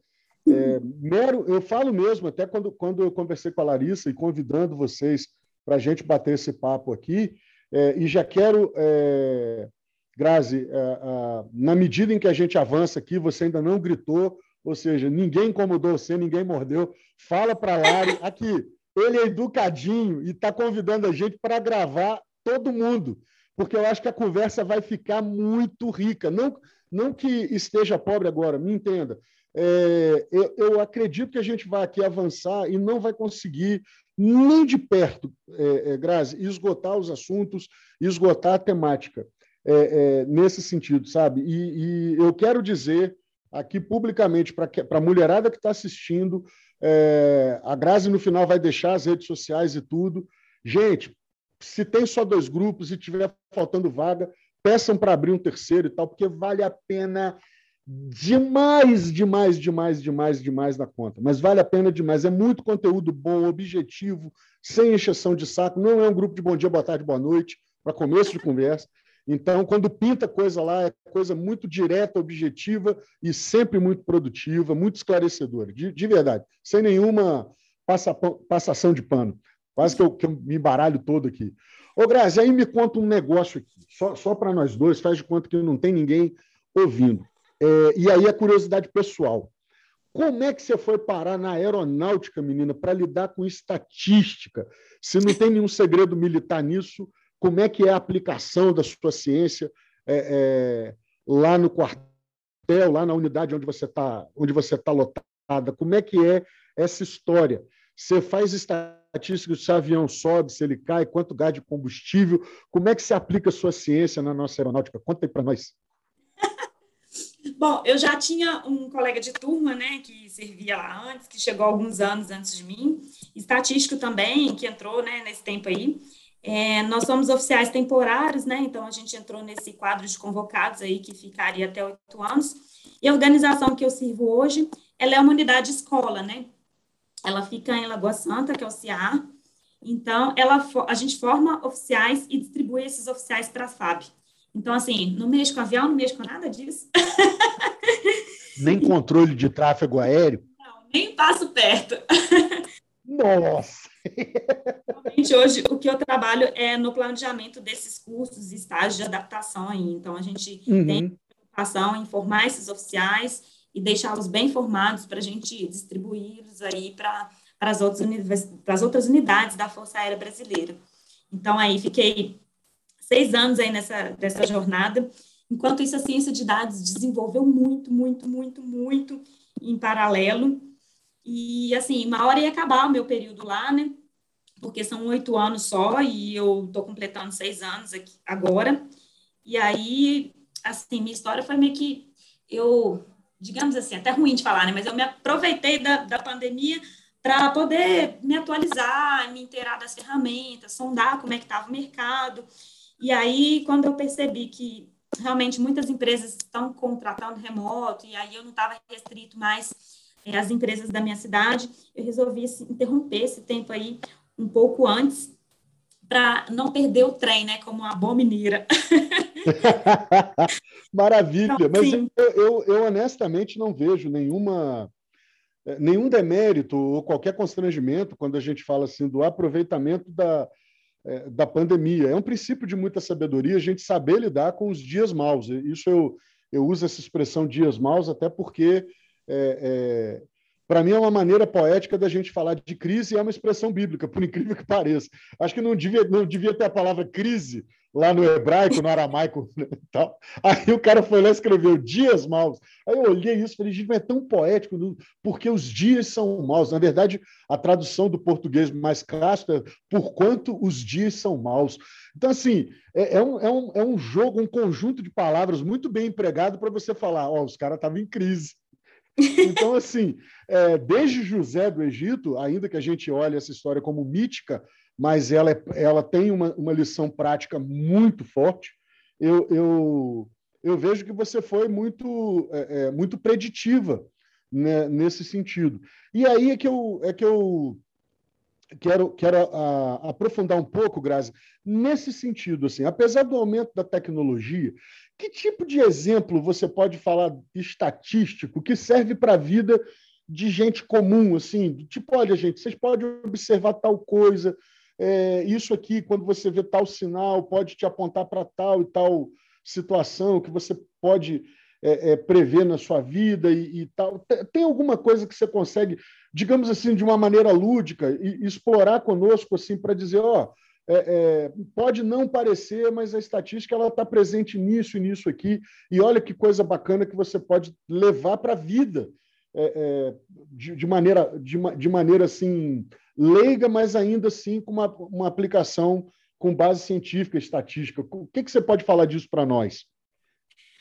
é, mero, eu falo mesmo, até quando, quando eu conversei com a Larissa e convidando vocês para a gente bater esse papo aqui, é, e já quero, é, Grazi, é, na medida em que a gente avança aqui, você ainda não gritou, ou seja, ninguém incomodou você, ninguém mordeu, fala para a Lari, aqui, ele é educadinho e está convidando a gente para gravar todo mundo, porque eu acho que a conversa vai ficar muito rica. Não, não que esteja pobre agora, me entenda. É, eu, eu, acredito que a gente vai aqui avançar e não vai conseguir nem de perto, é, é, Grazi, esgotar os assuntos, esgotar a temática é, é, nesse sentido, sabe? E, e eu quero dizer aqui publicamente para a mulherada que está assistindo, é, a Grazi, no final, vai deixar as redes sociais e tudo. Gente, se tem só dois grupos e tiver faltando vaga, peçam para abrir um terceiro e tal, porque vale a pena demais, demais, demais, demais, demais da conta. Mas vale a pena demais. É muito conteúdo bom, objetivo, sem encheção de saco. Não é um grupo de bom dia, boa tarde, boa noite, para começo de conversa. Então, quando pinta coisa lá, é coisa muito direta, objetiva e sempre muito produtiva, muito esclarecedora, de, de verdade, sem nenhuma passa, passação de pano. Quase que eu, que eu me embaralho todo aqui. Ô, Grazi, aí me conta um negócio aqui, só, só para nós dois, faz de conta que não tem ninguém ouvindo. É, e aí a curiosidade pessoal. Como é que você foi parar na aeronáutica, menina, para lidar com estatística? Se não tem nenhum segredo militar nisso, como é que é a aplicação da sua ciência é, é, lá no quartel, lá na unidade onde você está onde você está lotada? Como é que é essa história? Você faz estatística se o avião sobe, se ele cai, quanto gás de combustível? Como é que se aplica a sua ciência na nossa aeronáutica? Conta aí para nós. [LAUGHS] Bom, eu já tinha um colega de turma, né, que servia lá antes, que chegou alguns anos antes de mim, estatístico também, que entrou, né, nesse tempo aí. É, nós somos oficiais temporários, né, então a gente entrou nesse quadro de convocados aí, que ficaria até oito anos. E a organização que eu sirvo hoje, ela é uma unidade escola, né, ela fica em Lagoa Santa, que é o CIAR, então, ela, a gente forma oficiais e distribui esses oficiais para a FAB. Então, assim, não mexo com avião, não mexo com nada disso. Nem controle de tráfego aéreo? Não, nem passo perto. [LAUGHS] Nossa! Realmente, hoje, o que eu trabalho é no planejamento desses cursos e estágios de adaptação aí. Então, a gente uhum. tem preocupação em formar esses oficiais e deixá-los bem formados para a gente distribuí-los aí para as outras, as outras unidades da Força Aérea Brasileira. Então, aí, fiquei seis anos aí nessa dessa jornada. Enquanto isso, a ciência de dados desenvolveu muito, muito, muito, muito em paralelo. E, assim, uma hora ia acabar o meu período lá, né? Porque são oito anos só e eu estou completando seis anos aqui agora. E aí, assim, minha história foi meio que eu, digamos assim, até ruim de falar, né? Mas eu me aproveitei da, da pandemia para poder me atualizar, me inteirar das ferramentas, sondar como é que estava o mercado. E aí, quando eu percebi que realmente muitas empresas estão contratando remoto, e aí eu não estava restrito mais é, às empresas da minha cidade, eu resolvi interromper esse tempo aí um pouco antes, para não perder o trem, né, como uma boa mineira. [LAUGHS] Maravilha, então, mas eu, eu, eu, honestamente não vejo nenhuma eh, nenhum demérito ou qualquer constrangimento quando a gente fala assim do aproveitamento da, é, da pandemia. É um princípio de muita sabedoria a gente saber lidar com os dias maus. Isso eu, eu uso essa expressão dias maus até porque, é, é, para mim, é uma maneira poética da gente falar de crise e é uma expressão bíblica, por [LAUGHS] incrível que pareça. Acho que não devia, não devia ter a palavra crise lá no hebraico, no aramaico [LAUGHS] né, e tal. Aí o cara foi lá e escreveu dias maus. Aí eu olhei isso e falei, gente, mas é tão poético, porque os dias são maus. Na verdade, a tradução do português mais clássico é por quanto os dias são maus. Então, assim, é, é, um, é, um, é um jogo, um conjunto de palavras muito bem empregado para você falar, ó, oh, os caras estavam em crise. Então, assim, é, desde José do Egito, ainda que a gente olhe essa história como mítica, mas ela, é, ela tem uma, uma lição prática muito forte. Eu, eu, eu vejo que você foi muito, é, é, muito preditiva né, nesse sentido. E aí é que eu, é que eu quero, quero a, aprofundar um pouco, Grazi, nesse sentido. Assim, apesar do aumento da tecnologia, que tipo de exemplo você pode falar estatístico que serve para a vida de gente comum, assim, tipo, olha, gente, vocês podem observar tal coisa, é, isso aqui, quando você vê tal sinal, pode te apontar para tal e tal situação que você pode é, é, prever na sua vida e, e, tal. Tem alguma coisa que você consegue, digamos assim, de uma maneira lúdica, e, explorar conosco assim para dizer, ó, é, é, pode não parecer, mas a estatística ela está presente nisso e nisso aqui, e olha que coisa bacana que você pode levar para a vida é, de, de, maneira, de, de maneira assim leiga, mas ainda assim com uma, uma aplicação com base científica, estatística. O que, que você pode falar disso para nós?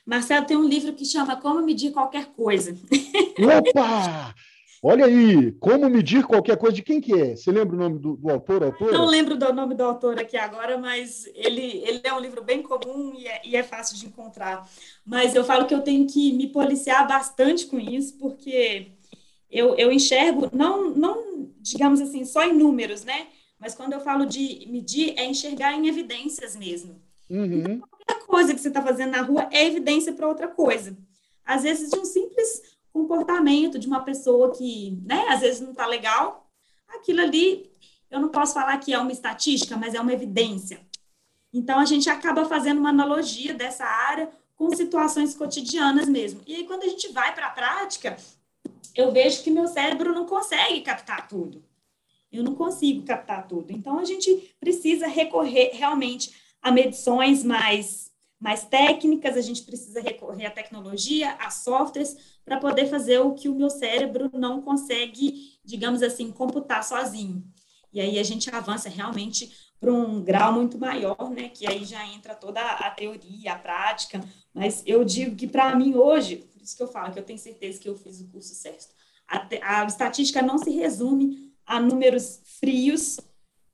Marcelo tem um livro que chama Como Medir Qualquer Coisa. Opa! [LAUGHS] Olha aí, como medir qualquer coisa. De quem que é? Você lembra o nome do, do autor, autor? Não lembro do nome do autor aqui agora, mas ele, ele é um livro bem comum e é, e é fácil de encontrar. Mas eu falo que eu tenho que me policiar bastante com isso, porque eu, eu enxergo, não, não, digamos assim, só em números, né? Mas quando eu falo de medir, é enxergar em evidências mesmo. Uhum. Então, qualquer coisa que você está fazendo na rua é evidência para outra coisa. Às vezes, de um simples comportamento de uma pessoa que, né, às vezes não está legal, aquilo ali, eu não posso falar que é uma estatística, mas é uma evidência. Então, a gente acaba fazendo uma analogia dessa área com situações cotidianas mesmo. E aí, quando a gente vai para a prática, eu vejo que meu cérebro não consegue captar tudo. Eu não consigo captar tudo. Então, a gente precisa recorrer realmente a medições mais, mais técnicas, a gente precisa recorrer à tecnologia, a softwares, para poder fazer o que o meu cérebro não consegue, digamos assim, computar sozinho. E aí a gente avança realmente para um grau muito maior, né? Que aí já entra toda a teoria, a prática. Mas eu digo que para mim hoje, por isso que eu falo que eu tenho certeza que eu fiz o curso certo. A, a estatística não se resume a números frios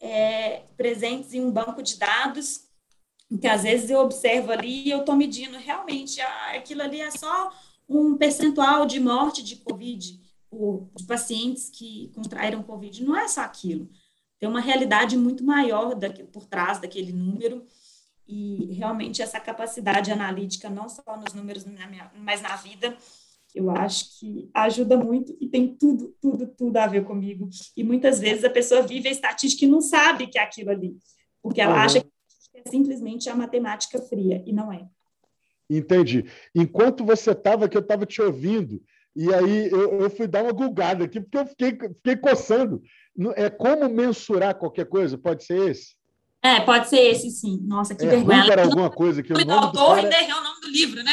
é, presentes em um banco de dados, que às vezes eu observo ali e eu estou medindo realmente ah, aquilo ali é só um percentual de morte de Covid, por, de pacientes que contraíram Covid. Não é só aquilo. Tem uma realidade muito maior por trás daquele número. E realmente essa capacidade analítica, não só nos números, mas na vida, eu acho que ajuda muito e tem tudo, tudo, tudo a ver comigo. E muitas vezes a pessoa vive a estatística e não sabe que é aquilo ali, porque ela uhum. acha que é simplesmente a matemática fria, e não é. Entendi. Enquanto você estava aqui, eu estava te ouvindo, e aí eu, eu, fui dar uma gulgada aqui, porque eu fiquei, fiquei coçando. É como mensurar qualquer coisa? Pode ser esse? É, pode ser esse, sim. Nossa, que é, vergonha. Era alguma coisa que o nome autor do cara... ainda errou o nome do livro, né?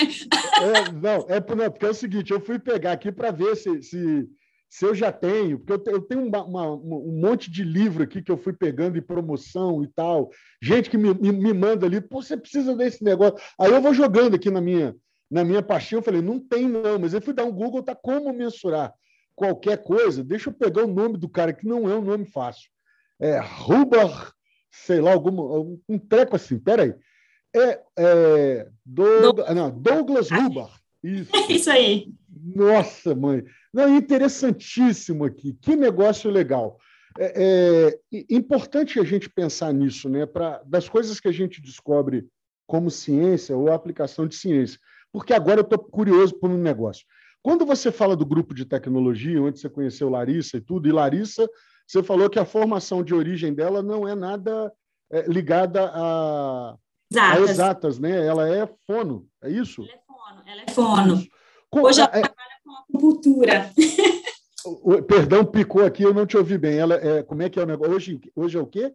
É, não, é, não, porque é o seguinte, eu fui pegar aqui para ver se, se, se eu já tenho, porque eu tenho uma, uma, um monte de livro aqui que eu fui pegando em promoção e tal, gente que me, me, manda ali, Pô, você precisa desse negócio. Aí eu vou jogando aqui na minha, na minha pastinha, eu falei, não tem não, mas eu fui dar um Google, tá como mensurar qualquer coisa, deixa eu pegar o nome do cara, que não é um nome fácil. É Huber, sei lá, algum, um treco assim, peraí. É, é Douglas, não, Douglas Huber. Isso. [LAUGHS] Isso aí. Nossa, mãe. Não, interessantíssimo aqui. Que negócio legal. É, é importante a gente pensar nisso, né? Pra, das coisas que a gente descobre como ciência ou aplicação de ciência. Porque agora eu estou curioso por um negócio. Quando você fala do grupo de tecnologia, onde você conheceu Larissa e tudo, e Larissa, você falou que a formação de origem dela não é nada é, ligada a exatas. a exatas, né? Ela é fono, é isso? Ela é fono, ela é fono. Hoje ela acupuntura. Perdão, picou aqui, eu não te ouvi bem. Ela, é, como é que é o negócio? Hoje, hoje é o quê?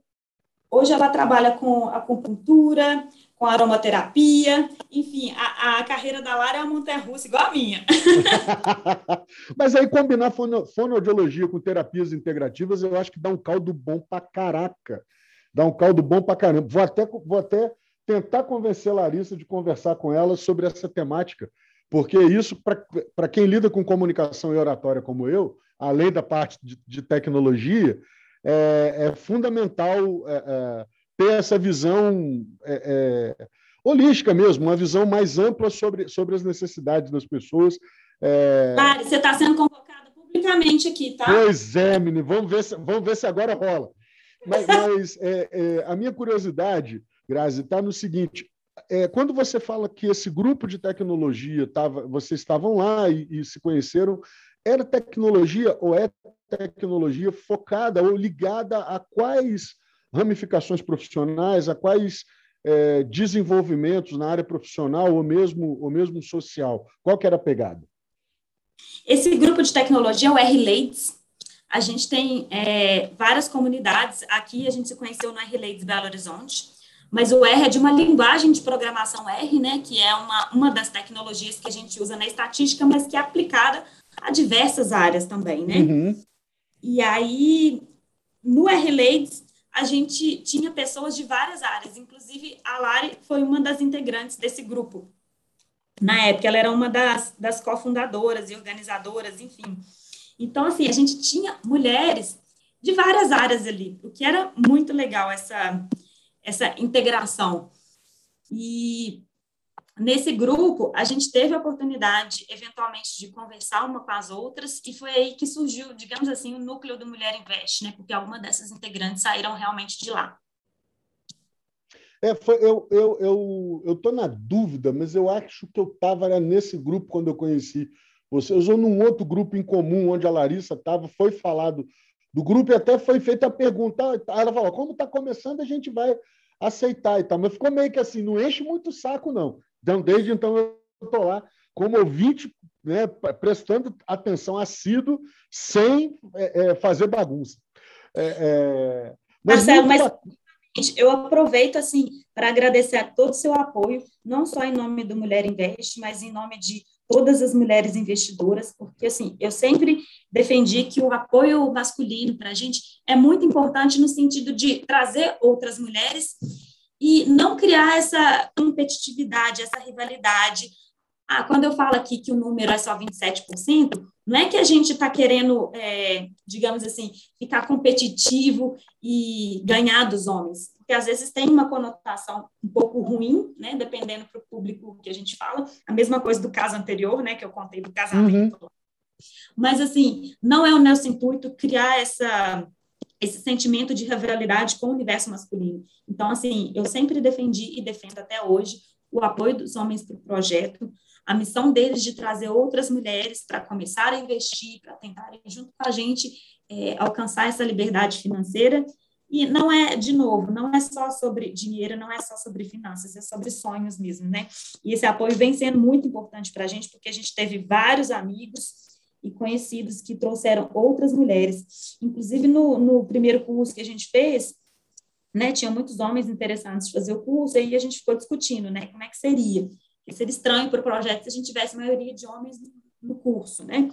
Hoje ela trabalha com acupuntura, com aromaterapia, enfim, a, a carreira da Lara é uma montanha-russa igual a minha. [LAUGHS] Mas aí combinar fono, fonoaudiologia com terapias integrativas, eu acho que dá um caldo bom pra caraca. Dá um caldo bom pra caramba. Vou até, vou até tentar convencer a Larissa de conversar com ela sobre essa temática, porque isso, para quem lida com comunicação e oratória como eu, além da parte de, de tecnologia, é, é fundamental é, é, ter essa visão é, é, holística mesmo, uma visão mais ampla sobre, sobre as necessidades das pessoas. É... Você está sendo convocada publicamente aqui, tá? Pois é, menino, vamos ver se, vamos ver se agora rola. Mas, [LAUGHS] mas a minha curiosidade, Grazi, está no seguinte: é, quando você fala que esse grupo de tecnologia tava, vocês estavam lá e, e, se conheceram, era tecnologia ou é tecnologia focada ou ligada a quais ramificações profissionais, a quais é, desenvolvimentos na área profissional ou mesmo, ou mesmo social? Qual que era a pegada? Esse grupo de tecnologia é o R-Lades. A gente tem é, várias comunidades. Aqui a gente se conheceu no R-Lades Belo Horizonte mas o R é de uma linguagem de programação R, né, que é uma, uma das tecnologias que a gente usa na estatística, mas que é aplicada a diversas áreas também, né? Uhum. E aí, no R-Lades, a gente tinha pessoas de várias áreas, inclusive a Lari foi uma das integrantes desse grupo. Na época, ela era uma das, das cofundadoras e organizadoras, enfim. Então, assim, a gente tinha mulheres de várias áreas ali, o que era muito legal essa, essa integração. E nesse grupo, a gente teve a oportunidade, eventualmente, de conversar uma com as outras, e foi aí que surgiu, digamos assim, o núcleo do Mulher Invest, né? Porque algumas dessas integrantes saíram realmente de lá. É, foi, eu eu eu eu tô na dúvida, mas eu acho que eu estava nesse grupo quando eu conheci você. Eu sou num outro grupo em comum onde a Larissa estava, foi falado do grupo e até foi feita a pergunta. Aí ela falou: como está começando, a gente vai aceitar e tal. Mas ficou meio que assim, não enche muito o saco, não. Então, desde então, eu estou lá como ouvinte, né, prestando atenção assíduo, sem é, é, fazer bagunça. É, é mas Marcelo, mas eu aproveito assim para agradecer a todo o seu apoio, não só em nome do Mulher Invest, mas em nome de todas as mulheres investidoras, porque assim, eu sempre defendi que o apoio masculino para a gente é muito importante no sentido de trazer outras mulheres e não criar essa competitividade, essa rivalidade, ah, quando eu falo aqui que o número é só 27%, não é que a gente está querendo, é, digamos assim, ficar competitivo e ganhar dos homens, porque às vezes tem uma conotação um pouco ruim, né, dependendo para o público que a gente fala. A mesma coisa do caso anterior, né, que eu contei do casamento. Uhum. Mas, assim, não é o nosso intuito criar essa, esse sentimento de rivalidade com o universo masculino. Então, assim, eu sempre defendi e defendo até hoje o apoio dos homens para o projeto, a missão deles de trazer outras mulheres para começar a investir, para tentarem, junto com a gente, é, alcançar essa liberdade financeira. E não é, de novo, não é só sobre dinheiro, não é só sobre finanças, é sobre sonhos mesmo, né? E esse apoio vem sendo muito importante para a gente, porque a gente teve vários amigos e conhecidos que trouxeram outras mulheres. Inclusive, no, no primeiro curso que a gente fez, né, tinha muitos homens interessados em fazer o curso, e a gente ficou discutindo, né, como é que seria. Ia ser estranho para o projeto se a gente tivesse maioria de homens no curso, né?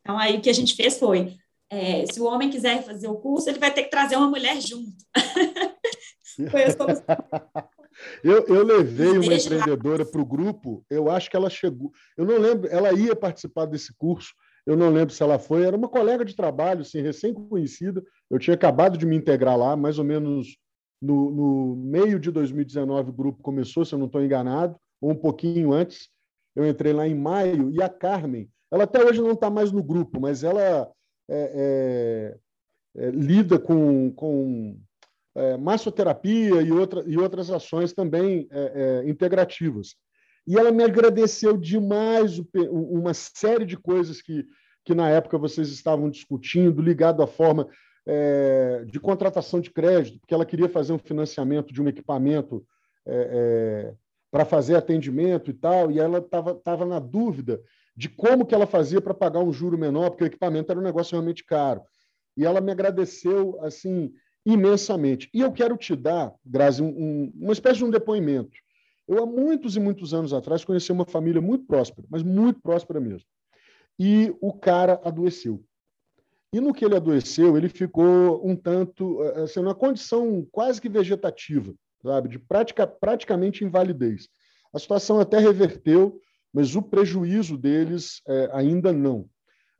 Então, aí o que a gente fez foi, é, se o homem quiser fazer o curso, ele vai ter que trazer uma mulher junto. [LAUGHS] foi [LAUGHS] eu, eu levei uma empreendedora para o grupo, eu acho que ela chegou, eu não lembro, ela ia participar desse curso, eu não lembro se ela foi, era uma colega de trabalho, assim, recém-conhecida, eu tinha acabado de me integrar lá, mais ou menos no, no meio de 2019 o grupo começou, se eu não estou enganado, ou um pouquinho antes. Eu entrei lá em maio e a Carmen, ela até hoje não está mais no grupo, mas ela é, é, é, lida com, com é, massoterapia e, outra, e outras ações também é, é, integrativas. E ela me agradeceu demais uma série de coisas que, que na época vocês estavam discutindo, ligado à forma é, de contratação de crédito, porque ela queria fazer um financiamento de um equipamento é, para fazer atendimento e tal, e ela estava tava na dúvida de como que ela fazia para pagar um juro menor, porque o equipamento era um negócio realmente caro. E ela me agradeceu assim imensamente. E eu quero te dar, Grazi, um, um, uma espécie de um depoimento. Eu, há muitos e muitos anos atrás, conheci uma família muito próspera, mas muito próspera mesmo. E o cara adoeceu. E no que ele adoeceu, ele ficou um tanto, assim, numa condição quase que vegetativa sabe? de prática, praticamente invalidez. A situação até reverteu, mas o prejuízo deles é, ainda não.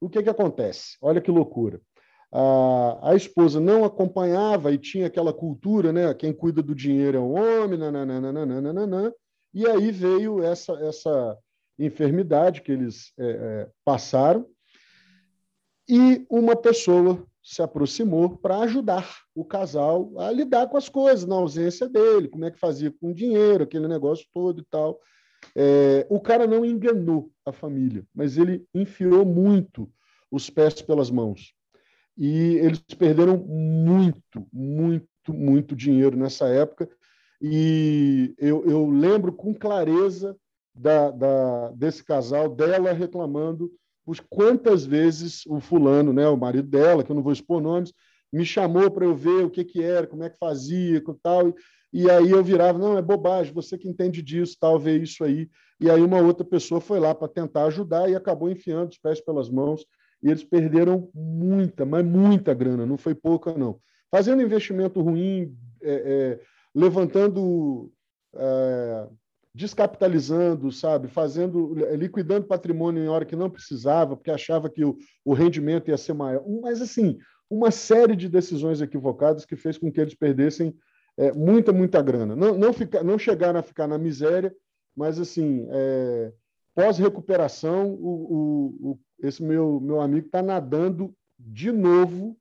O que, que acontece? Olha que loucura. A, a esposa não acompanhava e tinha aquela cultura, né? Quem cuida do dinheiro é um homem, nananana, e aí veio essa, essa enfermidade que eles é, é, passaram, e uma pessoa se aproximou para ajudar o casal a lidar com as coisas na ausência dele, como é que fazia com o dinheiro, aquele negócio todo e tal. É, o cara não enganou a família, mas ele enfiou muito os pés pelas mãos. E eles perderam muito, muito, muito dinheiro nessa época. E eu, eu lembro com clareza da, da, desse casal, dela reclamando quantas vezes o fulano, né, o marido dela, que eu não vou expor nomes, me chamou para eu ver o que, que era, como é que fazia, tal, e, e aí eu virava, não, é bobagem, você que entende disso, tal, vê isso aí. E aí uma outra pessoa foi lá para tentar ajudar e acabou enfiando os pés pelas mãos, e eles perderam muita, mas muita grana, não foi pouca, não. Fazendo investimento ruim, é, é, levantando é, descapitalizando, sabe, fazendo, liquidando patrimônio em hora que não precisava, porque achava que o, o rendimento ia ser maior. Mas assim, uma série de decisões equivocadas que fez com que eles perdessem é, muita, muita grana. Não, não, fica, não chegaram a ficar na miséria, mas assim, é, pós-recuperação, o, o, o, esse meu, meu amigo está nadando de novo,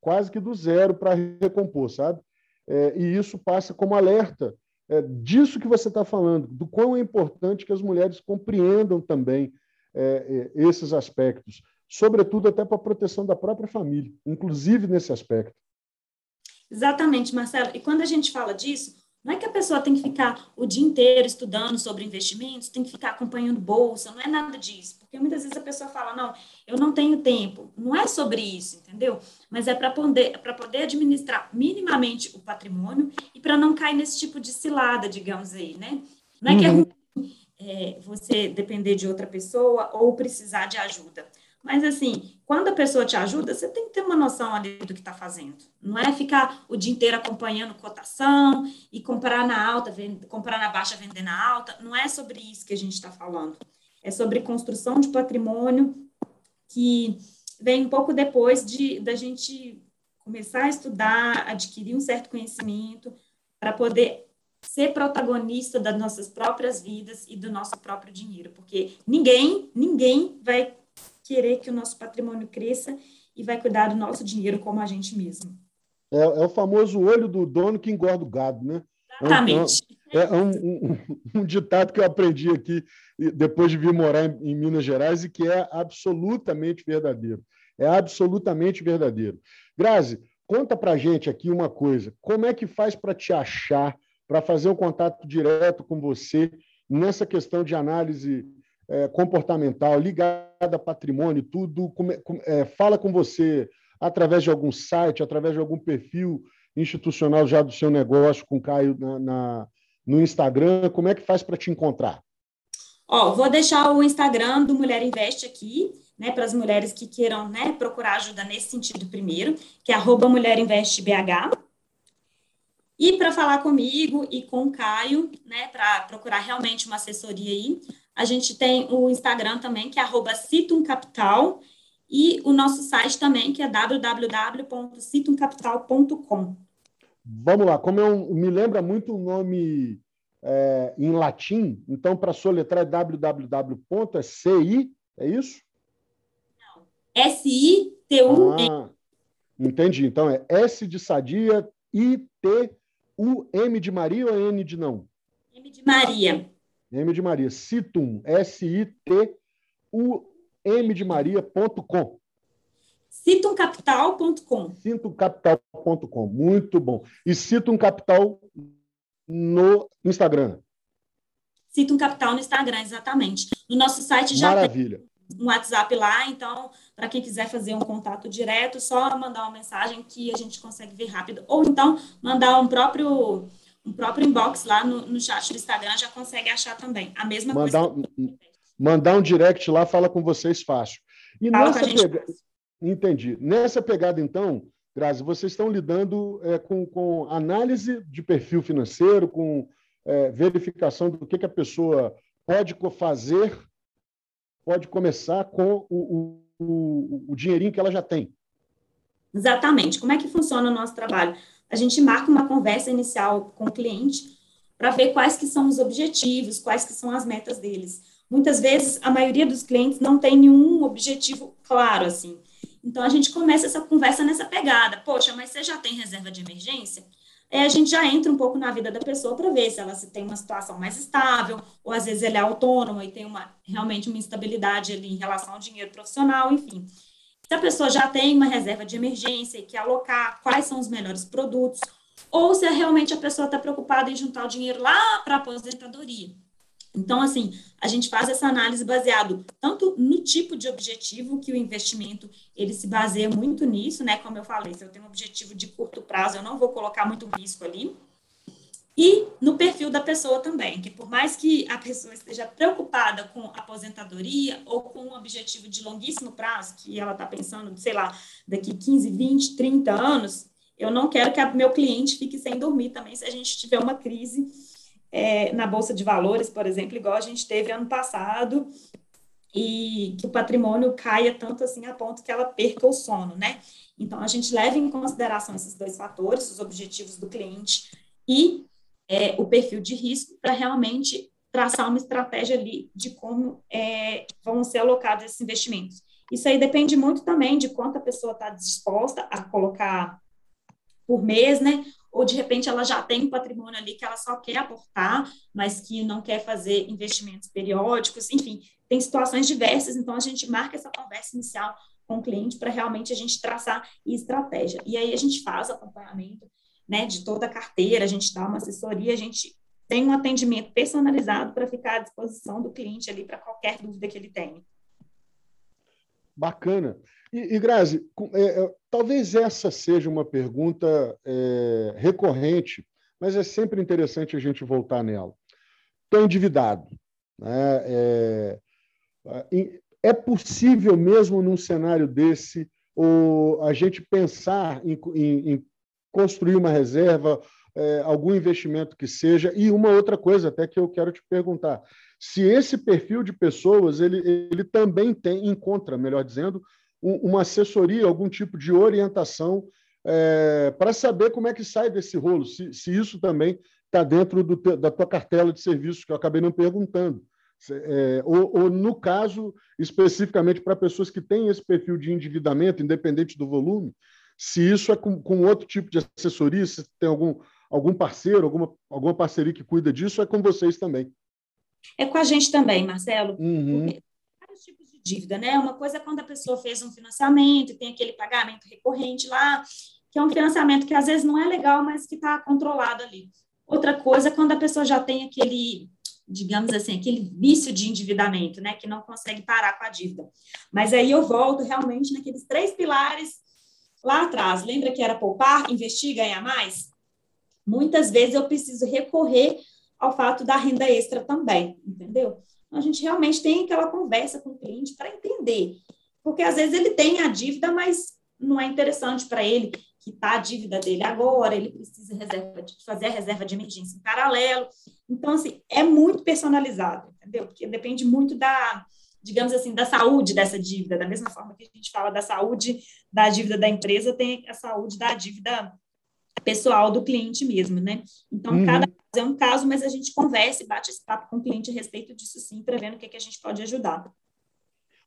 quase que do zero para recompor, sabe? É, e isso passa como alerta é, disso que você está falando, do quão é importante que as mulheres compreendam também é, é esses aspectos, sobretudo até para a proteção da própria família, inclusive nesse aspecto. Exatamente, Marcelo. E quando a gente fala disso, não é que a pessoa tem que ficar o dia inteiro estudando sobre investimentos, tem que ficar acompanhando bolsa, não é nada disso. Porque muitas vezes a pessoa fala, não, eu não tenho tempo. Não é sobre isso, entendeu? Mas é para poder, poder administrar minimamente o patrimônio e para não cair nesse tipo de cilada, digamos aí, né? Não é que é uhum. ruim é, você depender de outra pessoa ou precisar de ajuda. Mas, assim, quando a pessoa te ajuda, você tem que ter uma noção ali do que está fazendo. Não é ficar o dia inteiro acompanhando cotação e comprar na alta, comprar na baixa, vender na alta. Não é sobre isso que a gente está falando. É sobre construção de patrimônio que vem um pouco depois de da gente começar a estudar, adquirir um certo conhecimento para poder ser protagonista das nossas próprias vidas e do nosso próprio dinheiro, porque ninguém, ninguém vai querer que o nosso patrimônio cresça e vai cuidar do nosso dinheiro como a gente mesmo. É, é o famoso olho do dono que engorda o gado, né? Exatamente. É, um, é um, um, um, ditado que eu aprendi aqui depois de vir morar em, em Minas Gerais e que é absolutamente verdadeiro. É absolutamente verdadeiro. Grazi, conta para gente aqui uma coisa. Como é que faz para te achar, para fazer um contato direto com você nessa questão de análise é, comportamental ligada a patrimônio, tudo, é, fala com você através de algum site, através de algum perfil institucional já do seu negócio com o Caio na, na no Instagram, como é que faz para te encontrar? Ó, vou deixar o Instagram do Mulher Investe aqui, né, para as mulheres que queiram, né, procurar ajuda nesse sentido primeiro, que é arroba Mulher Investe BH. E para falar comigo e com o Caio, né, para procurar realmente uma assessoria aí, a gente tem o Instagram também, que é citumcapital, e o nosso site também, que é www.citumcapital.com. Vamos lá, como eu me lembra muito o nome é, em latim, então para soletrar é www.ci, é isso? Não, S-I-T-U-M. Ah, entendi, então é S de sadia, I-T-U-M de Maria ou N de não? M de Maria. M de Maria, Citum, S-I-T-U-M de Maria.com. Citumcapital.com. Citumcapital.com, muito bom. E Citum Capital no Instagram. Citum Capital no Instagram, exatamente. No nosso site já Maravilha. tem um WhatsApp lá, então, para quem quiser fazer um contato direto, só mandar uma mensagem que a gente consegue ver rápido. Ou então, mandar um próprio um próprio inbox lá no, no chat do Instagram já consegue achar também. A mesma mandar, coisa. Um, mandar um direct lá, fala com vocês fácil. E fala nessa pega... Entendi. Nessa pegada, então, Grazi, vocês estão lidando é, com, com análise de perfil financeiro, com é, verificação do que, que a pessoa pode fazer, pode começar com o, o, o, dinheirinho que ela já tem. Exatamente. Como é que funciona o nosso trabalho? a gente marca uma conversa inicial com o cliente para ver quais que são os objetivos, quais que são as metas deles. Muitas vezes, a maioria dos clientes não tem nenhum objetivo claro, assim. Então, a gente começa essa conversa nessa pegada. Poxa, mas você já tem reserva de emergência? Aí a gente já entra um pouco na vida da pessoa para ver se ela se tem uma situação mais estável, ou às vezes ele é autônomo e tem uma, realmente uma instabilidade ali em relação ao dinheiro profissional, enfim. Se a pessoa já tem uma reserva de emergência e quer alocar, quais são os melhores produtos, ou se é realmente a pessoa está preocupada em juntar o dinheiro lá para a aposentadoria. Então, assim, a gente faz essa análise baseado tanto no tipo de objetivo que o investimento ele se baseia muito nisso, né? Como eu falei, se eu tenho um objetivo de curto prazo, eu não vou colocar muito risco ali. E no perfil da pessoa também, que por mais que a pessoa esteja preocupada com aposentadoria ou com um objetivo de longuíssimo prazo, que ela está pensando, sei lá, daqui 15, 20, 30 anos, eu não quero que meu cliente fique sem dormir também se a gente tiver uma crise é, na Bolsa de Valores, por exemplo, igual a gente teve ano passado, e que o patrimônio caia tanto assim a ponto que ela perca o sono, né? Então, a gente leva em consideração esses dois fatores, os objetivos do cliente e é, o perfil de risco, para realmente traçar uma estratégia ali de como é, vão ser alocados esses investimentos. Isso aí depende muito também de quanto a pessoa está disposta a colocar por mês, né? Ou de repente ela já tem um patrimônio ali que ela só quer aportar, mas que não quer fazer investimentos periódicos, enfim, tem situações diversas, então a gente marca essa conversa inicial com o cliente para realmente a gente traçar estratégia. E aí a gente faz acompanhamento né, de toda a carteira, a gente dá uma assessoria, a gente tem um atendimento personalizado para ficar à disposição do cliente ali para qualquer dúvida que ele tenha. Bacana. E, e Grazi, é, é, talvez essa seja uma pergunta é, recorrente, mas é sempre interessante a gente voltar nela. Estou endividado. Né? É, é possível mesmo num cenário desse ou a gente pensar em, em, em construir uma reserva, é, algum investimento que seja. E uma outra coisa até que eu quero te perguntar: se esse perfil de pessoas ele, ele também tem, encontra, melhor dizendo, um, uma assessoria, algum tipo de orientação é, para saber como é que sai desse rolo, se, se isso também está dentro do, da tua cartela de serviços, que eu acabei não perguntando. É, ou, ou, no caso, especificamente para pessoas que têm esse perfil de endividamento, independente do volume, se isso é com, com outro tipo de assessoria, se tem algum, algum parceiro, alguma, alguma parceria que cuida disso, é com vocês também. É com a gente também, Marcelo. Uhum. Dívida, né? Uma coisa é quando a pessoa fez um financiamento e tem aquele pagamento recorrente lá, que é um financiamento que às vezes não é legal, mas que está controlado ali. Outra coisa é quando a pessoa já tem aquele digamos assim, aquele vício de endividamento, né, que não consegue parar com a dívida. Mas aí eu volto realmente naqueles três pilares lá atrás. Lembra que era poupar, investir e ganhar mais? Muitas vezes eu preciso recorrer ao fato da renda extra também, entendeu? A gente realmente tem aquela conversa com o cliente para entender, porque às vezes ele tem a dívida, mas não é interessante para ele quitar a dívida dele agora, ele precisa reserva fazer a reserva de emergência em paralelo. Então, assim, é muito personalizado, entendeu? Porque depende muito da, digamos assim, da saúde dessa dívida. Da mesma forma que a gente fala da saúde da dívida da empresa, tem a saúde da dívida pessoal do cliente mesmo, né? Então, uhum. cada caso é um caso, mas a gente conversa e bate esse papo com o cliente a respeito disso sim, para ver no que, que a gente pode ajudar.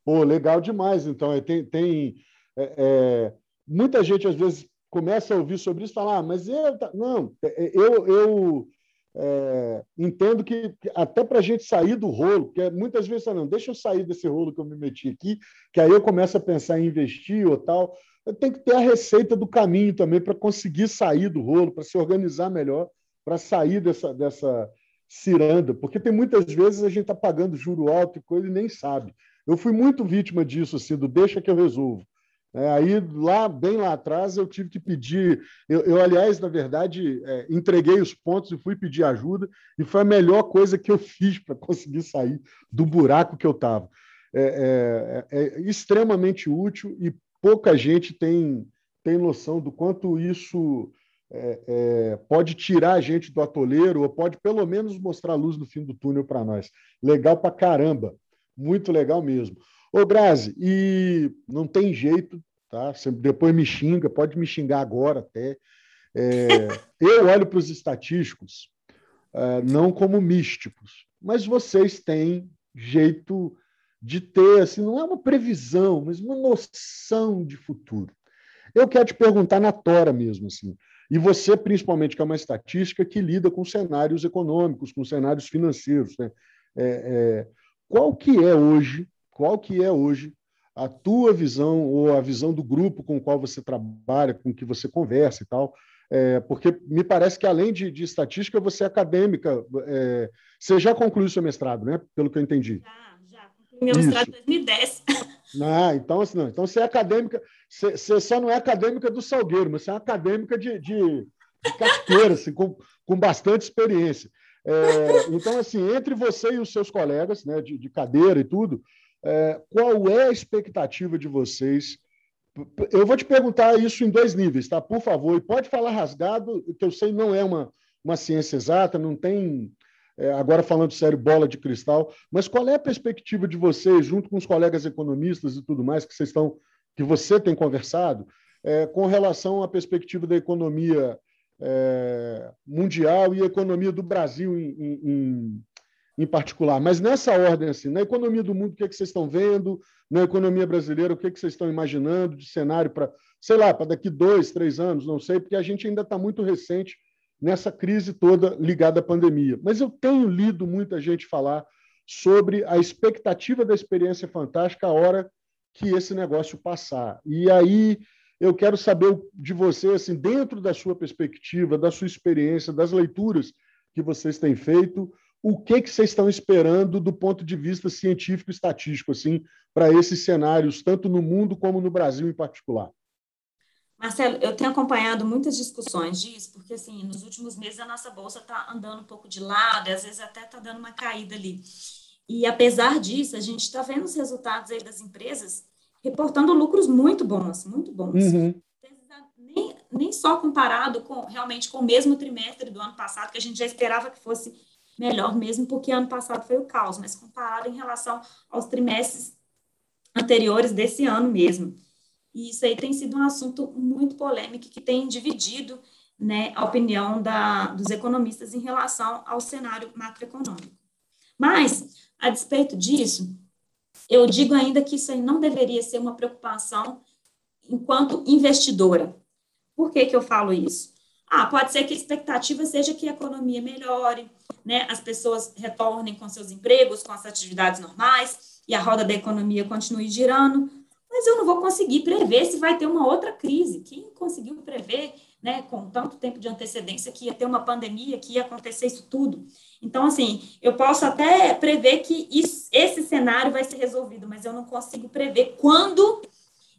Pô, legal demais. Então, tem, tem é, é, muita gente às vezes começa a ouvir sobre isso e fala, ah, mas eu, não, é, eu, eu é, entendo que até para a gente sair do rolo, porque muitas vezes não, deixa eu sair desse rolo que eu me meti aqui, que aí eu começo a pensar em investir ou tal. Tenho que ter a receita do caminho também para conseguir sair do rolo, para se organizar melhor, para sair dessa, dessa ciranda, porque tem muitas vezes a gente está pagando juro alto e coisa e nem sabe. Eu fui muito vítima disso, assim, do deixa que eu resolvo. É, aí, lá, bem lá atrás, eu tive que pedir. Eu, eu aliás, na verdade, é, entreguei os pontos e fui pedir ajuda, e foi a melhor coisa que eu [LAUGHS] fiz para conseguir sair do buraco que eu estava. É, é, é, extremamente útil e pouca gente tem, tem noção do quanto isso é, é, pode tirar a gente do atoleiro, ou pode pelo menos mostrar a luz no fim do túnel para nós. Legal para caramba, muito legal mesmo. Ô, Grazi, e não tem jeito, tá? Você depois me xinga, pode me xingar agora até. É, [LAUGHS] eu olho para os estatísticos é, não como místicos, mas vocês têm jeito de ter, assim, não é uma previsão, mas uma noção de futuro. Eu quero te perguntar na tora mesmo, assim, e você, principalmente, que é uma estatística que lida com cenários econômicos, com cenários financeiros, né? É, é, qual que é hoje qual que é hoje a tua visão ou a visão do grupo com o qual você trabalha, com que você conversa e tal, é, porque me parece que além de, de estatística, você é acadêmica. É, você já concluiu seu mestrado, né? Pelo que eu entendi. Já, meu mestrado em 2010. Ah, então, assim, não, então você é acadêmica, você, você, só não é acadêmica do Salgueiro, mas você é acadêmica de, de, de carteira, assim, com, com bastante experiência. É, então, assim, entre você e os seus colegas né, de, de cadeira e tudo, é, qual é a expectativa de vocês? Eu vou te perguntar isso em dois níveis, tá? Por favor, e pode falar rasgado, que eu sei não é uma, uma ciência exata, não tem é, agora falando sério, bola de cristal, mas qual é a perspectiva de vocês, junto com os colegas economistas e tudo mais que vocês estão, que você tem conversado, é, com relação à perspectiva da economia é, mundial e a economia do Brasil em, em, em, particular. Mas nessa ordem, assim, na economia do mundo, o que, é que vocês estão vendo? Na economia brasileira, o que, é que vocês estão imaginando de cenário para, sei lá, para daqui dois, três anos, não sei, porque a gente ainda está muito recente nessa crise toda ligada à pandemia. Mas eu tenho lido muita gente falar sobre a expectativa da experiência fantástica a hora que esse negócio passar. E aí eu quero saber de você, assim, dentro da sua perspectiva, da sua experiência, das leituras que vocês têm feito, o que, que vocês estão esperando do ponto de vista científico e estatístico, assim, para esses cenários, tanto no mundo como no Brasil em particular? Marcelo, eu tenho acompanhado muitas discussões disso, porque, assim, nos últimos meses a nossa bolsa está andando um pouco de lado, e às vezes até está dando uma caída ali. E, apesar disso, a gente está vendo os resultados aí das empresas reportando lucros muito bons, muito bons. Uhum. Nem, nem só comparado com realmente com o mesmo trimestre do ano passado, que a gente já esperava que fosse melhor mesmo, porque ano passado foi o caos, mas comparado em relação aos trimestres anteriores desse ano mesmo. E isso aí tem sido um assunto muito polêmico que tem dividido né, a opinião da, dos economistas em relação ao cenário macroeconômico. Mas, a despeito disso, eu digo ainda que isso aí não deveria ser uma preocupação enquanto investidora. Por que, que eu falo isso? Ah, pode ser que a expectativa seja que a economia melhore, né? as pessoas retornem com seus empregos, com as atividades normais, e a roda da economia continue girando, mas eu não vou conseguir prever se vai ter uma outra crise. Quem conseguiu prever, né, com tanto tempo de antecedência, que ia ter uma pandemia, que ia acontecer isso tudo? Então, assim, eu posso até prever que isso, esse cenário vai ser resolvido, mas eu não consigo prever quando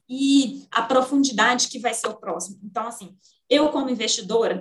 e a profundidade que vai ser o próximo. Então, assim, eu como investidora,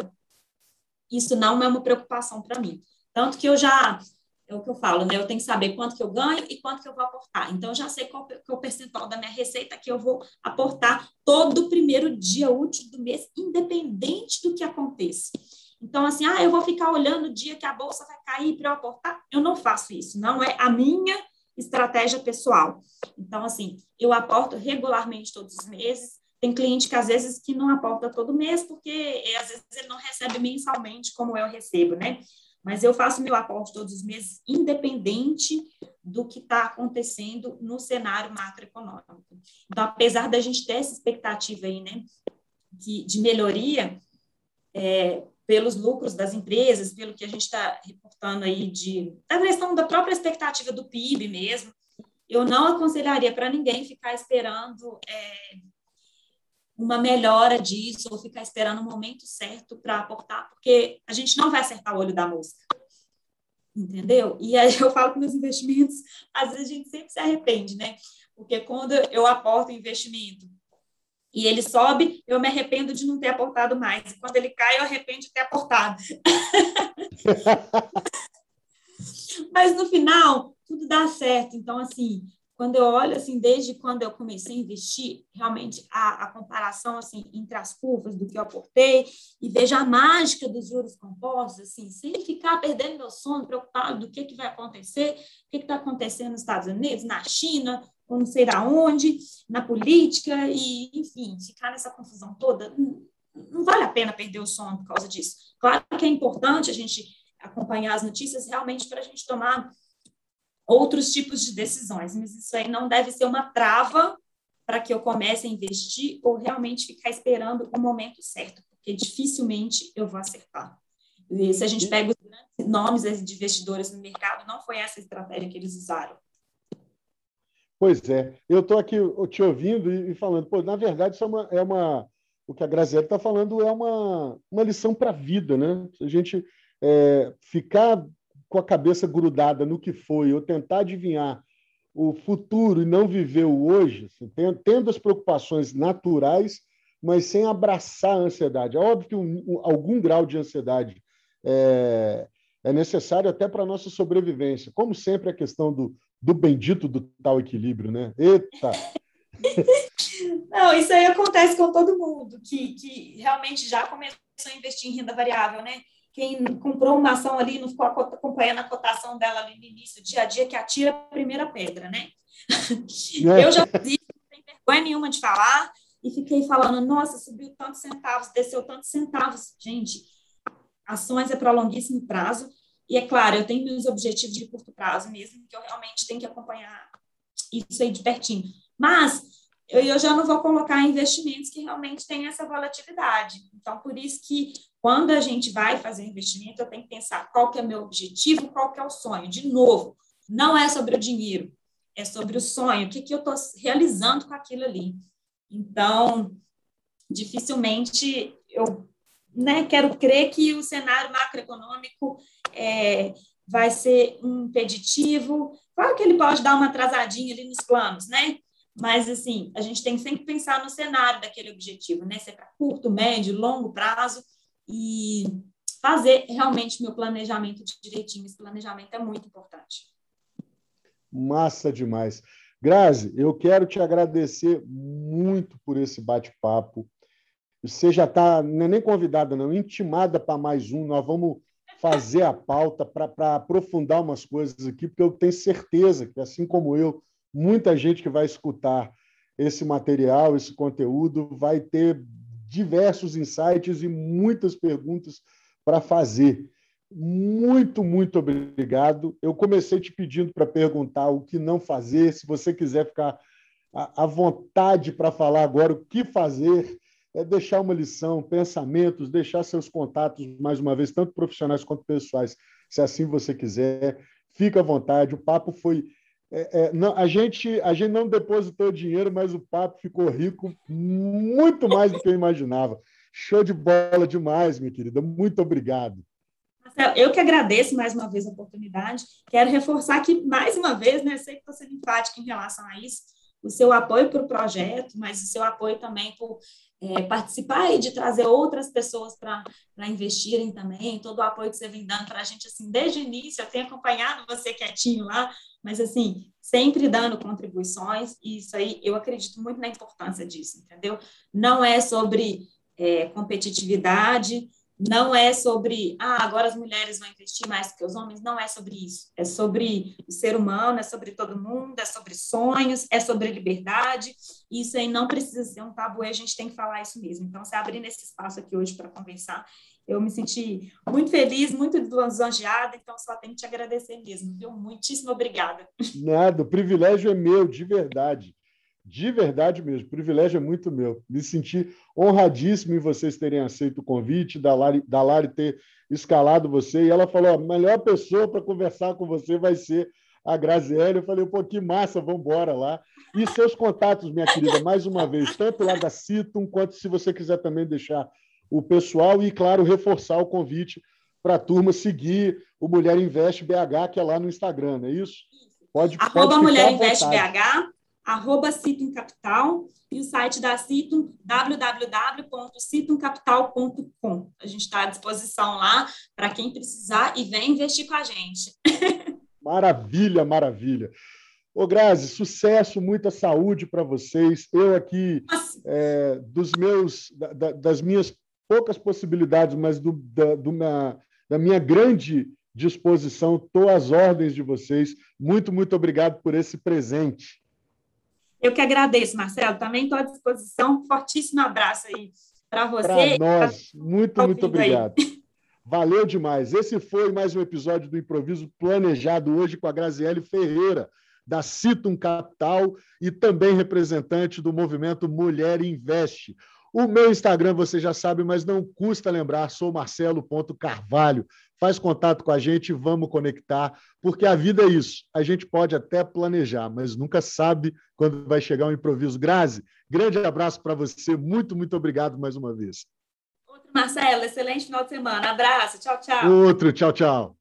isso não é uma preocupação para mim. Tanto que eu já, é o que eu falo, né? Eu tenho que saber quanto que eu ganho e quanto que eu vou aportar. Então, eu já sei qual é o percentual da minha receita que eu vou aportar todo primeiro dia útil do mês, independente do que aconteça. Então, assim, ah, eu vou ficar olhando o dia que a bolsa vai cair para eu aportar. Eu não faço isso, não é a minha estratégia pessoal. Então, assim, eu aporto regularmente todos os meses. Tem cliente que às vezes que não aporta todo mês, porque eh, às vezes ele não recebe mensalmente como eu recebo, né? Mas eu faço meu aporte todos os meses, independente do que está acontecendo no cenário macroeconômico. Então, apesar da gente ter essa expectativa aí, né, de, melhoria, é, pelos lucros das empresas, pelo que a gente está reportando aí de da questão da própria expectativa do PIB mesmo, eu não aconselharia para ninguém ficar esperando é, uma melhora disso ou ficar esperando o momento certo para aportar, porque a gente não vai acertar o olho da mosca. Entendeu? E aí eu falo com meus investimentos, às vezes a gente sempre se arrepende, né? Porque quando eu aporto investimento e ele sobe, eu me arrependo de não ter aportado mais. E quando ele cai, eu arrependo de ter aportado. [LAUGHS] Mas no final, tudo dá certo. Então, assim, quando eu olho, assim, desde quando eu comecei a investir, realmente a, a comparação, assim, entre as curvas do que eu aportei e vejo a mágica dos juros compostos, assim, sem ficar perdendo meu sono, preocupado do que, que vai acontecer, o que está acontecendo nos Estados Unidos, na China, ou não sei aonde, na política, e, enfim, ficar nessa confusão toda, não vale a pena perder o sono por causa disso. Claro que é importante a gente acompanhar as notícias realmente para a gente tomar outros tipos de decisões, mas isso aí não deve ser uma trava para que eu comece a investir ou realmente ficar esperando o momento certo, porque dificilmente eu vou acertar. E se a gente pega os grandes nomes de investidores no mercado, não foi essa estratégia que eles usaram. Pois é, eu estou aqui te ouvindo e falando, pô, na verdade, isso é uma, é uma o que a Graziella está falando é uma, uma lição para a vida, né? A gente é, ficar com a cabeça grudada no que foi, ou tentar adivinhar o futuro e não viver o hoje, assim, tendo as preocupações naturais, mas sem abraçar a ansiedade. É óbvio que um, um, algum grau de ansiedade é, é necessário até para a nossa sobrevivência. Como sempre, a questão do, do bendito do tal equilíbrio, né? Eita! [LAUGHS] Não, isso aí acontece com todo mundo que, que realmente já começou a investir em renda variável, né? Quem comprou uma ação ali não ficou acompanhando a cotação dela ali no início, dia a dia, que atira a primeira pedra, né? É. Eu já fiz não tenho vergonha nenhuma de falar, e fiquei falando, nossa, subiu tantos centavos, desceu tantos centavos. Gente, ações é para longuíssimo prazo, e é claro, eu tenho meus objetivos de curto prazo mesmo, que eu realmente tenho que acompanhar isso aí de pertinho. Mas eu, eu já não vou colocar investimentos que realmente têm essa volatilidade. Então, por isso que quando a gente vai fazer investimento, eu tenho que pensar qual que é o meu objetivo, qual que é o sonho. De novo, não é sobre o dinheiro, é sobre o sonho, o que, que eu estou realizando com aquilo ali. Então, dificilmente eu né, quero crer que o cenário macroeconômico é, vai ser um impeditivo. Claro que ele pode dar uma atrasadinha ali nos planos, né? Mas, assim, a gente tem que sempre pensar no cenário daquele objetivo, né? Se é para curto, médio, longo prazo e fazer realmente meu planejamento direitinho. Esse planejamento é muito importante. Massa demais. Grazi, eu quero te agradecer muito por esse bate-papo. Você já está, não é nem convidada, não, intimada para mais um. Nós vamos fazer a pauta para aprofundar umas coisas aqui, porque eu tenho certeza que, assim como eu, muita gente que vai escutar esse material, esse conteúdo, vai ter diversos insights e muitas perguntas para fazer. Muito, muito obrigado. Eu comecei te pedindo para perguntar o que não fazer. Se você quiser ficar à vontade para falar agora o que fazer, é deixar uma lição, pensamentos, deixar seus contatos, mais uma vez, tanto profissionais quanto pessoais, se assim você quiser. Fica à vontade. O papo foi. É, é, não, a, gente, a gente não depositou dinheiro, mas o papo ficou rico muito mais do que eu imaginava. Show de bola demais, minha querida. Muito obrigado. Eu que agradeço mais uma vez a oportunidade. Quero reforçar que, mais uma vez, né, sei que estou sendo enfática em relação a isso, o seu apoio para o projeto, mas o seu apoio também por é, participar e de trazer outras pessoas para investirem também, todo o apoio que você vem dando para a gente, assim, desde o início, eu tenho acompanhado você quietinho lá, mas, assim, sempre dando contribuições, e isso aí, eu acredito muito na importância disso, entendeu? Não é sobre é, competitividade, não é sobre, ah, agora as mulheres vão investir mais que os homens, não é sobre isso. É sobre o ser humano, é sobre todo mundo, é sobre sonhos, é sobre liberdade. Isso aí não precisa ser um tabu, a gente tem que falar isso mesmo. Então, se abrir nesse espaço aqui hoje para conversar, eu me senti muito feliz, muito lisonjeada, então só tenho que te agradecer mesmo, viu? Muitíssimo obrigada. Nada, o privilégio é meu, de verdade. De verdade mesmo, o privilégio é muito meu. Me senti honradíssimo em vocês terem aceito o convite, da Lari, da Lari ter escalado você. E ela falou: a melhor pessoa para conversar com você vai ser a Graziele. Eu falei: pô, que massa, vamos embora lá. E seus contatos, minha querida, mais uma vez, tanto lá da Citum, quanto se você quiser também deixar o pessoal e, claro, reforçar o convite para a turma seguir o Mulher Investe BH, que é lá no Instagram, não é isso? Pode, Arroba pode Mulher Investe BH arroba Citum Capital, e o site da Citum, www.citumcapital.com. A gente está à disposição lá para quem precisar e vem investir com a gente. [LAUGHS] Maravilha, maravilha. Ô, Grazi, sucesso, muita saúde para vocês. Eu aqui, é, dos meus, da, das minhas poucas possibilidades, mas do, da, do minha, da minha grande disposição, estou às ordens de vocês. Muito, muito obrigado por esse presente. Eu que agradeço, Marcelo. Também estou à disposição. Fortíssimo abraço aí para você. Para nós. Muito, muito obrigado. Aí. Valeu demais. Esse foi mais um episódio do Improviso Planejado hoje com a Graziele Ferreira, da Citum Capital e também representante do movimento Mulher Investe. O meu Instagram você já sabe, mas não custa lembrar, sou marcelo.carvalho. Faz contato com a gente, vamos conectar, porque a vida é isso. A gente pode até planejar, mas nunca sabe quando vai chegar um improviso. Grazi, grande abraço para você, muito, muito obrigado mais uma vez. Outro, Marcelo, excelente final de semana. Abraço, tchau, tchau. Outro, tchau, tchau.